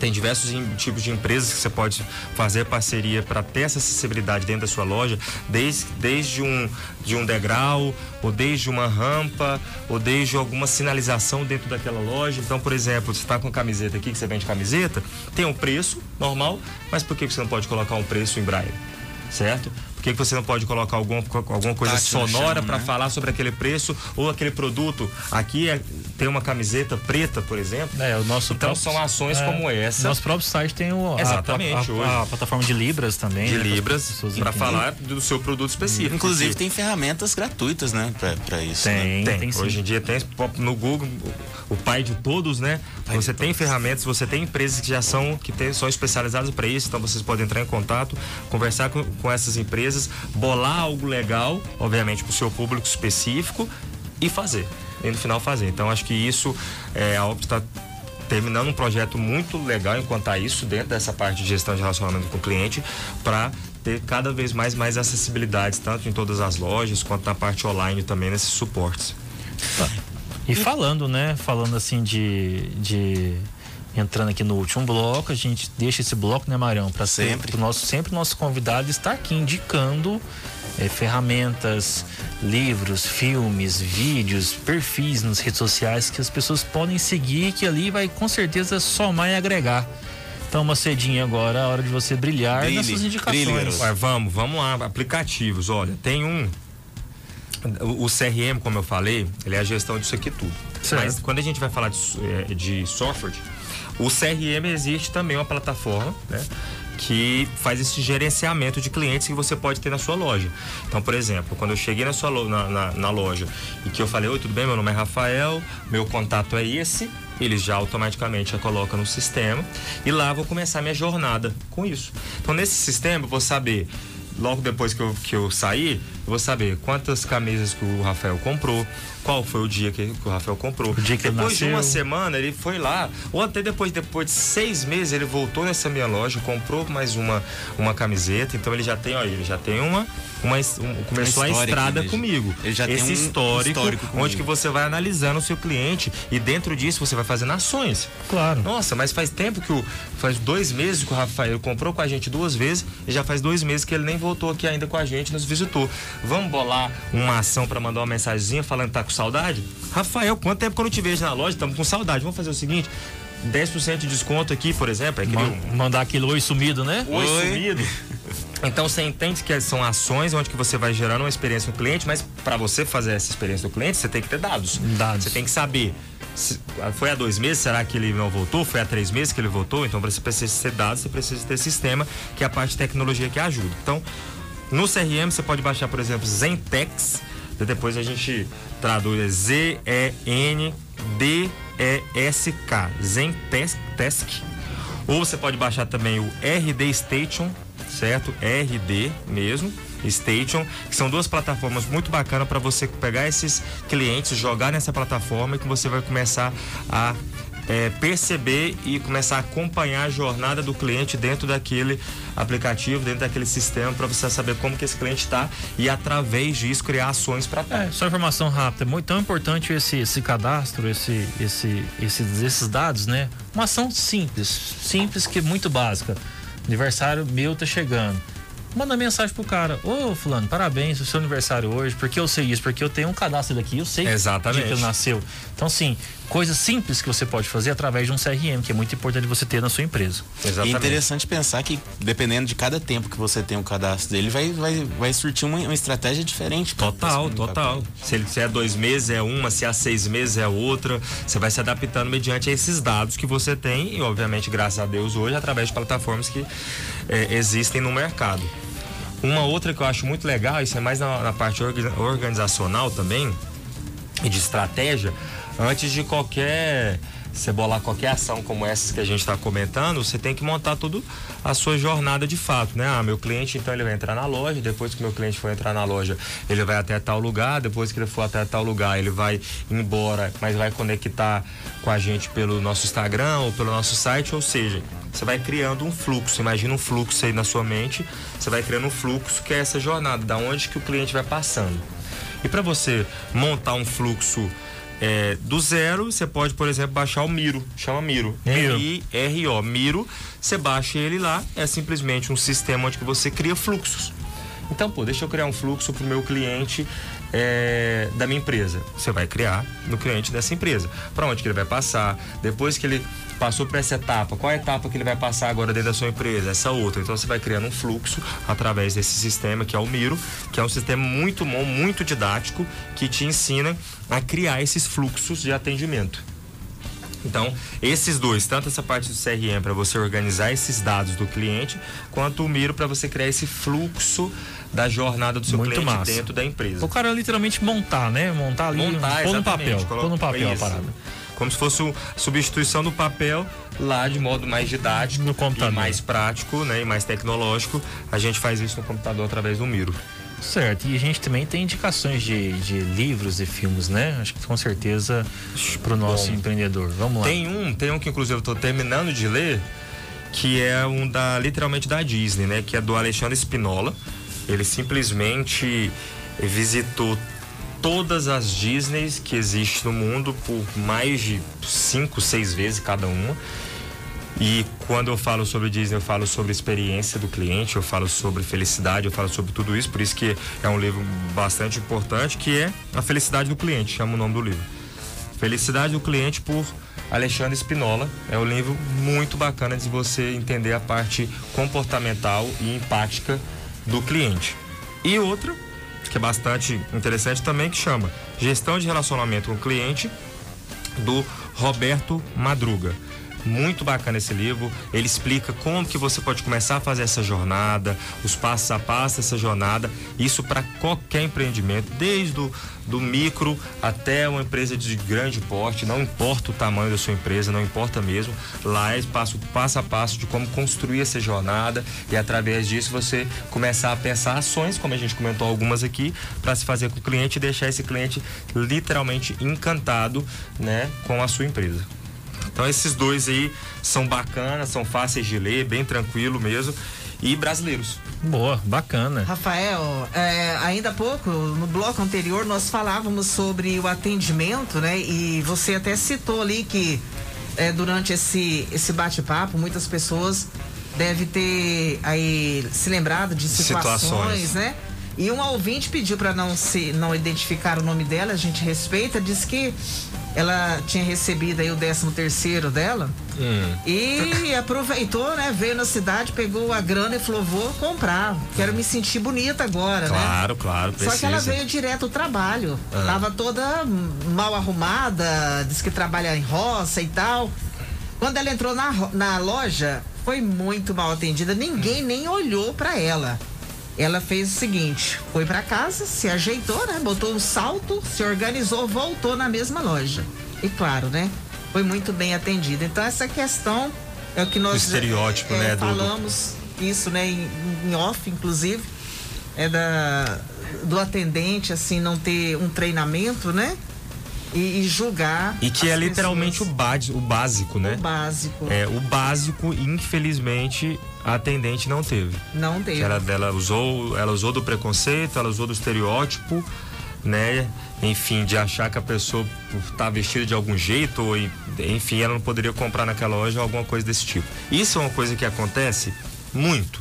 Tem diversos tipos de empresas que você pode fazer parceria para ter essa acessibilidade dentro da sua loja, desde, desde um, de um degrau, ou desde uma rampa, ou desde alguma sinalização dentro daquela loja. Então, por exemplo, você está com camiseta aqui, que você vende camiseta, tem um preço normal, mas por que você não pode colocar um preço em braille? Certo? Por que, você não pode colocar algum, alguma coisa Tátil sonora para né? falar sobre aquele preço ou aquele produto? Aqui é, tem uma camiseta preta, por exemplo. É, o nosso então próprio, são ações é, como essa. Nosso próprio site tem o, Exatamente, a, a, a, a plataforma de Libras também. De né, Libras, para falar do seu produto específico. Inclusive tem ferramentas gratuitas, né, para isso. Tem, né? tem. tem Hoje em dia tem no Google, o pai de todos, né? Você tem ferramentas, você tem empresas que já são que tem, são especializadas para isso, então vocês podem entrar em contato, conversar com, com essas empresas, bolar algo legal, obviamente para o seu público específico e fazer. E no final fazer. Então acho que isso é algo que está terminando um projeto muito legal enquanto a isso dentro dessa parte de gestão de relacionamento com o cliente para ter cada vez mais mais acessibilidades tanto em todas as lojas quanto na parte online também nesses suportes. E falando, né? Falando assim de, de entrando aqui no último bloco, a gente deixa esse bloco, né, Marião, para sempre o nosso sempre nosso convidado estar aqui indicando é, ferramentas, livros, filmes, vídeos, perfis nas redes sociais que as pessoas podem seguir, que ali vai com certeza somar e agregar. Então, uma cedinha agora, a hora de você brilhar Brilhe, nas suas indicações. Ué, vamos, vamos lá, aplicativos. Olha, tem um o, CRM, como eu falei, ele é a gestão disso aqui tudo. Certo. Mas quando a gente vai falar de, é, de software, o CRM existe também uma plataforma, né? que faz esse gerenciamento de clientes que você pode ter na sua loja. Então, por exemplo, quando eu cheguei na sua na, na, na, loja e que eu falei, oi, tudo bem? Meu nome é Rafael, meu contato é esse, eles já automaticamente já colocam no sistema e lá vou começar minha jornada com isso. Então, nesse sistema, eu vou saber logo depois que eu, que eu sair, eu vou saber quantas camisas que o Rafael comprou, qual foi o dia que, o Rafael comprou. O dia que depois de uma semana ele foi lá, ou até depois, depois de seis meses ele voltou nessa minha loja, comprou mais uma, uma camiseta, então ele já tem, olha, ele já tem uma, uma um, começou a estrada comigo. Ele já Esse tem um histórico, histórico onde que você vai analisando o seu cliente e dentro disso você vai fazendo ações. Claro. Nossa, mas faz tempo que o faz dois meses que o Rafael comprou com a gente duas vezes e já faz dois meses que ele nem voltou aqui ainda com a gente, nos visitou. Vamos bolar uma ação para mandar uma mensagenzinha falando que tá com saudade? Rafael, quanto tempo que eu não te vejo na loja? Estamos com saudade. Vamos fazer o seguinte: 10% de desconto aqui, por exemplo. É um... Mandar aquele oi sumido, né? Oi, oi. sumido. Então você entende que são ações onde que você vai gerando uma experiência no cliente, mas para você fazer essa experiência no cliente, você tem que ter dados. Dados. Você tem que saber. Se, foi há dois meses, será que ele não voltou? Foi há três meses que ele voltou? Então você precisa ter dados, você precisa ter sistema, que é a parte de tecnologia que ajuda. Então, no CRM você pode baixar, por exemplo, Zentex depois a gente traduz Z-E-N-D-E-S-K, Zendesk. Ou você pode baixar também o RD Station, certo? RD mesmo. Station, que são duas plataformas muito bacanas para você pegar esses clientes, jogar nessa plataforma e que você vai começar a é, perceber e começar a acompanhar a jornada do cliente dentro daquele aplicativo, dentro daquele sistema, para você saber como que esse cliente está e através disso criar ações para é, só informação rápida, é muito tão importante esse, esse cadastro, esse, esse, esses, esses dados, né? Uma ação simples, simples que é muito básica. Aniversário meu tá chegando manda mensagem pro cara: Ô, Fulano, parabéns, o seu aniversário hoje, porque eu sei isso, porque eu tenho um cadastro daqui, eu sei Exatamente. que ele nasceu. Então, sim, coisas simples que você pode fazer através de um CRM, que é muito importante você ter na sua empresa. Exatamente. E é interessante pensar que, dependendo de cada tempo que você tem o cadastro dele, vai, vai, vai surtir uma, uma estratégia diferente. Total, total. Se, ele, se é dois meses, é uma, se é seis meses, é outra. Você vai se adaptando mediante esses dados que você tem e, obviamente, graças a Deus, hoje, através de plataformas que é, existem no mercado. Uma outra que eu acho muito legal, isso é mais na, na parte organizacional também e de estratégia, antes de qualquer você bolar qualquer ação como essa que a gente está comentando, você tem que montar tudo a sua jornada de fato, né? Ah, meu cliente, então ele vai entrar na loja, depois que meu cliente for entrar na loja, ele vai até tal lugar, depois que ele for até tal lugar, ele vai embora, mas vai conectar com a gente pelo nosso Instagram ou pelo nosso site, ou seja, você vai criando um fluxo, imagina um fluxo aí na sua mente, você vai criando um fluxo que é essa jornada, da onde que o cliente vai passando. E para você montar um fluxo é, do zero, você pode, por exemplo, baixar o Miro, chama Miro. Miro. M-I-R-O. Miro, você baixa ele lá, é simplesmente um sistema onde você cria fluxos. Então, pô, deixa eu criar um fluxo para o meu cliente é, da minha empresa. Você vai criar no cliente dessa empresa. Para onde que ele vai passar? Depois que ele passou por essa etapa, qual a etapa que ele vai passar agora dentro da sua empresa? Essa outra. Então você vai criando um fluxo através desse sistema que é o Miro, que é um sistema muito bom, muito didático, que te ensina a criar esses fluxos de atendimento. Então, esses dois, tanto essa parte do CRM para você organizar esses dados do cliente, quanto o Miro para você criar esse fluxo da jornada do seu Muito cliente massa. dentro da empresa. O cara literalmente montar, né? Montar ali, Montar, pôr no papel, coloca- pôr no papel a isso. parada. Como se fosse uma substituição do papel lá de modo mais didático No computador. e mais prático, né, e mais tecnológico. A gente faz isso no computador através do Miro. Certo, e a gente também tem indicações de, de livros e filmes, né? Acho que com certeza pro nosso Bom. empreendedor. Vamos lá. Tem um, tem um que inclusive eu tô terminando de ler, que é um da literalmente da Disney, né, que é do Alexandre Spinola. Ele simplesmente visitou todas as Disneys que existem no mundo por mais de cinco, seis vezes cada uma. E quando eu falo sobre Disney, eu falo sobre experiência do cliente, eu falo sobre felicidade, eu falo sobre tudo isso, por isso que é um livro bastante importante, que é A Felicidade do Cliente, chama o nome do livro. Felicidade do Cliente por Alexandre Spinola. É um livro muito bacana de você entender a parte comportamental e empática do cliente. E outra, que é bastante interessante também, que chama Gestão de Relacionamento com o Cliente, do Roberto Madruga. Muito bacana esse livro. Ele explica como que você pode começar a fazer essa jornada, os passos a passo dessa jornada. Isso para qualquer empreendimento, desde o do micro até uma empresa de grande porte. Não importa o tamanho da sua empresa, não importa mesmo. Lá é passo, passo a passo de como construir essa jornada e através disso você começar a pensar ações, como a gente comentou algumas aqui, para se fazer com o cliente e deixar esse cliente literalmente encantado, né, com a sua empresa. Então esses dois aí são bacanas, são fáceis de ler, bem tranquilo mesmo e brasileiros. Boa, bacana. Rafael, é, ainda há pouco, no bloco anterior, nós falávamos sobre o atendimento, né? E você até citou ali que é, durante esse, esse bate-papo, muitas pessoas devem ter aí se lembrado de situações, Situações. né? E um ouvinte pediu para não se não identificar o nome dela, a gente respeita, disse que ela tinha recebido aí o 13 terceiro dela e aproveitou, né? Veio na cidade, pegou a grana e falou: vou comprar, quero me sentir bonita agora, né? Claro, claro, Só que ela veio direto do trabalho. Tava toda mal arrumada, disse que trabalha em roça e tal. Quando ela entrou na, na loja, foi muito mal atendida. Ninguém nem olhou pra ela. Ela fez o seguinte: foi pra casa, se ajeitou, né? Botou um salto, se organizou, voltou na mesma loja. E claro, né? Foi muito bem atendida. Então, essa questão é o que nós O estereótipo, é, né, do- do- falamos isso, né, em, em off, inclusive, é da do atendente assim não ter um treinamento, né? E, e julgar E que é literalmente o, pessoas. base, o básico, né? O básico. É, o básico, infelizmente, a atendente não teve. Não teve. Ela, ela usou, ela usou do preconceito, ela usou do estereótipo, né? Enfim, de achar que a pessoa tá vestida de algum jeito, ou, enfim, ela não poderia comprar naquela loja ou alguma coisa desse tipo. Isso é uma coisa que acontece muito.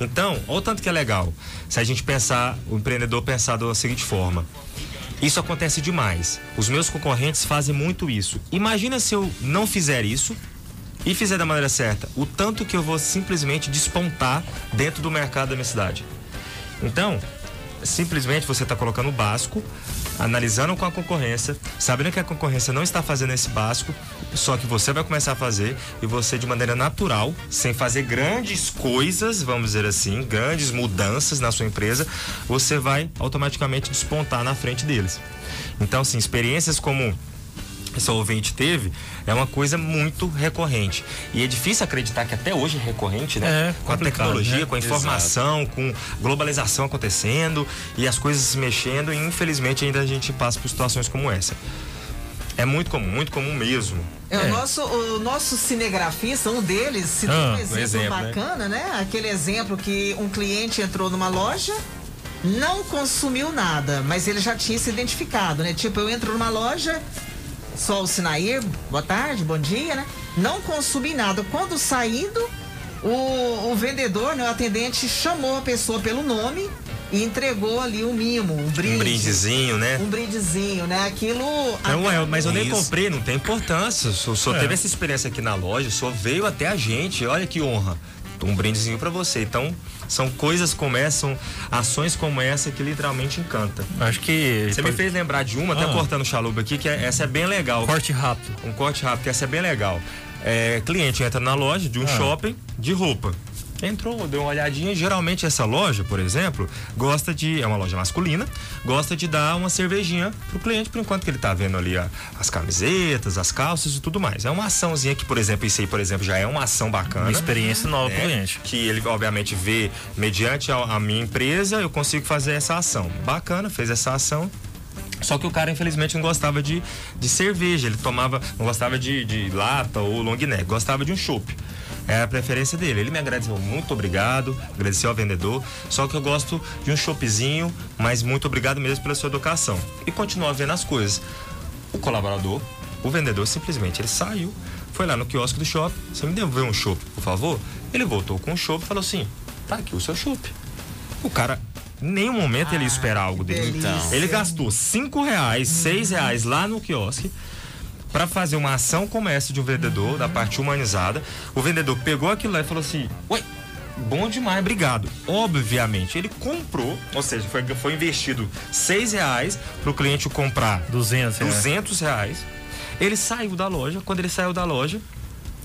Então, olha o tanto que é legal. Se a gente pensar, o empreendedor pensar da seguinte forma. Isso acontece demais. Os meus concorrentes fazem muito isso. Imagina se eu não fizer isso e fizer da maneira certa. O tanto que eu vou simplesmente despontar dentro do mercado da minha cidade. Então, simplesmente você está colocando o básico, analisando com a concorrência, sabendo que a concorrência não está fazendo esse básico, só que você vai começar a fazer e você de maneira natural, sem fazer grandes coisas, vamos dizer assim, grandes mudanças na sua empresa, você vai automaticamente despontar na frente deles. Então, assim, experiências como esse ouvinte teve, é uma coisa muito recorrente. E é difícil acreditar que até hoje é recorrente, né? É, com a tecnologia, né? com a informação, com globalização acontecendo e as coisas se mexendo, e infelizmente ainda a gente passa por situações como essa. É muito comum, muito comum mesmo. É, É. O, nosso, o nosso cinegrafista, um deles, citou Ah, um um exemplo, exemplo, né? bacana, né? Aquele exemplo que um cliente entrou numa loja, não consumiu nada, mas ele já tinha se identificado, né? Tipo, eu entro numa loja sou o Sinair, boa tarde, bom dia, né? Não consumi nada. Quando saindo, o, o vendedor, né, o atendente, chamou a pessoa pelo nome e entregou ali um mimo, um brinde. Um brindezinho, né? Um brindezinho, né? Aquilo. Não, é, mas eu nem Isso. comprei, não tem importância. Só, só É. teve essa experiência aqui na loja, só veio até a gente. Olha que honra. Um brindezinho pra você. Então, são coisas como essa, são ações como essa que literalmente encanta. Acho que. Você me fez lembrar de uma, até Ah. cortando o chalupa aqui, que é- essa é bem legal. Corte rápido. Um corte rápido, que essa é bem legal. É, cliente entra na loja de um Ah. shopping de roupa. Entrou, deu uma olhadinha. Geralmente essa loja, por exemplo, gosta de. É uma loja masculina, gosta de dar uma cervejinha pro cliente por enquanto que ele tá vendo ali a- as camisetas, as calças e tudo mais. É uma açãozinha que, por exemplo, isso aí, por exemplo, já é uma ação bacana. Uma experiência nova pro né? cliente. Que ele, obviamente, vê, mediante a, a minha empresa, eu consigo fazer essa ação. Bacana, fez essa ação. Só que o cara, infelizmente, não gostava de, de cerveja. Ele tomava, não gostava de, de lata ou long neck, gostava de um chopp. Era a preferência dele. Ele me agradeceu, muito obrigado, agradeceu ao vendedor. Só que eu gosto de um choppzinho, mas muito obrigado mesmo pela sua educação. E continuou vendo as coisas. O colaborador, o vendedor, simplesmente ele saiu, foi lá no quiosque do shopping. Você me devolveu um chopp, por favor? Ele voltou com o chopp e falou assim: tá aqui o seu chopp. O cara, nenhum momento ele ia esperar algo dele. delícia. Então. Ele gastou cinco reais, seis reais lá no quiosque para fazer uma ação como essa de um vendedor, da parte humanizada. O vendedor pegou aquilo lá e falou assim: Ué, bom demais, obrigado. Obviamente, ele comprou, ou seja, foi, foi investido seis reais para o cliente comprar 200 reais. 200 reais. Ele saiu da loja. Quando ele saiu da loja,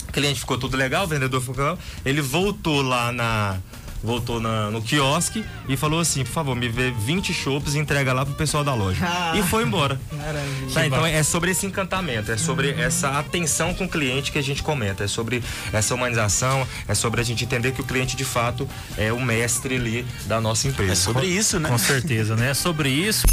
o cliente ficou tudo legal, o vendedor ficou legal. Ele voltou lá na. Voltou na- no quiosque e falou assim: por favor, me vê 20 chopps e entrega lá pro pessoal da loja. Ah. E foi embora. Maravilha. Tá, então é sobre esse encantamento, é sobre essa atenção com o cliente que a gente comenta, é sobre essa humanização, é sobre a gente entender que o cliente de fato é o mestre ali da nossa empresa. É sobre isso, né? Com certeza, né? Sobre isso.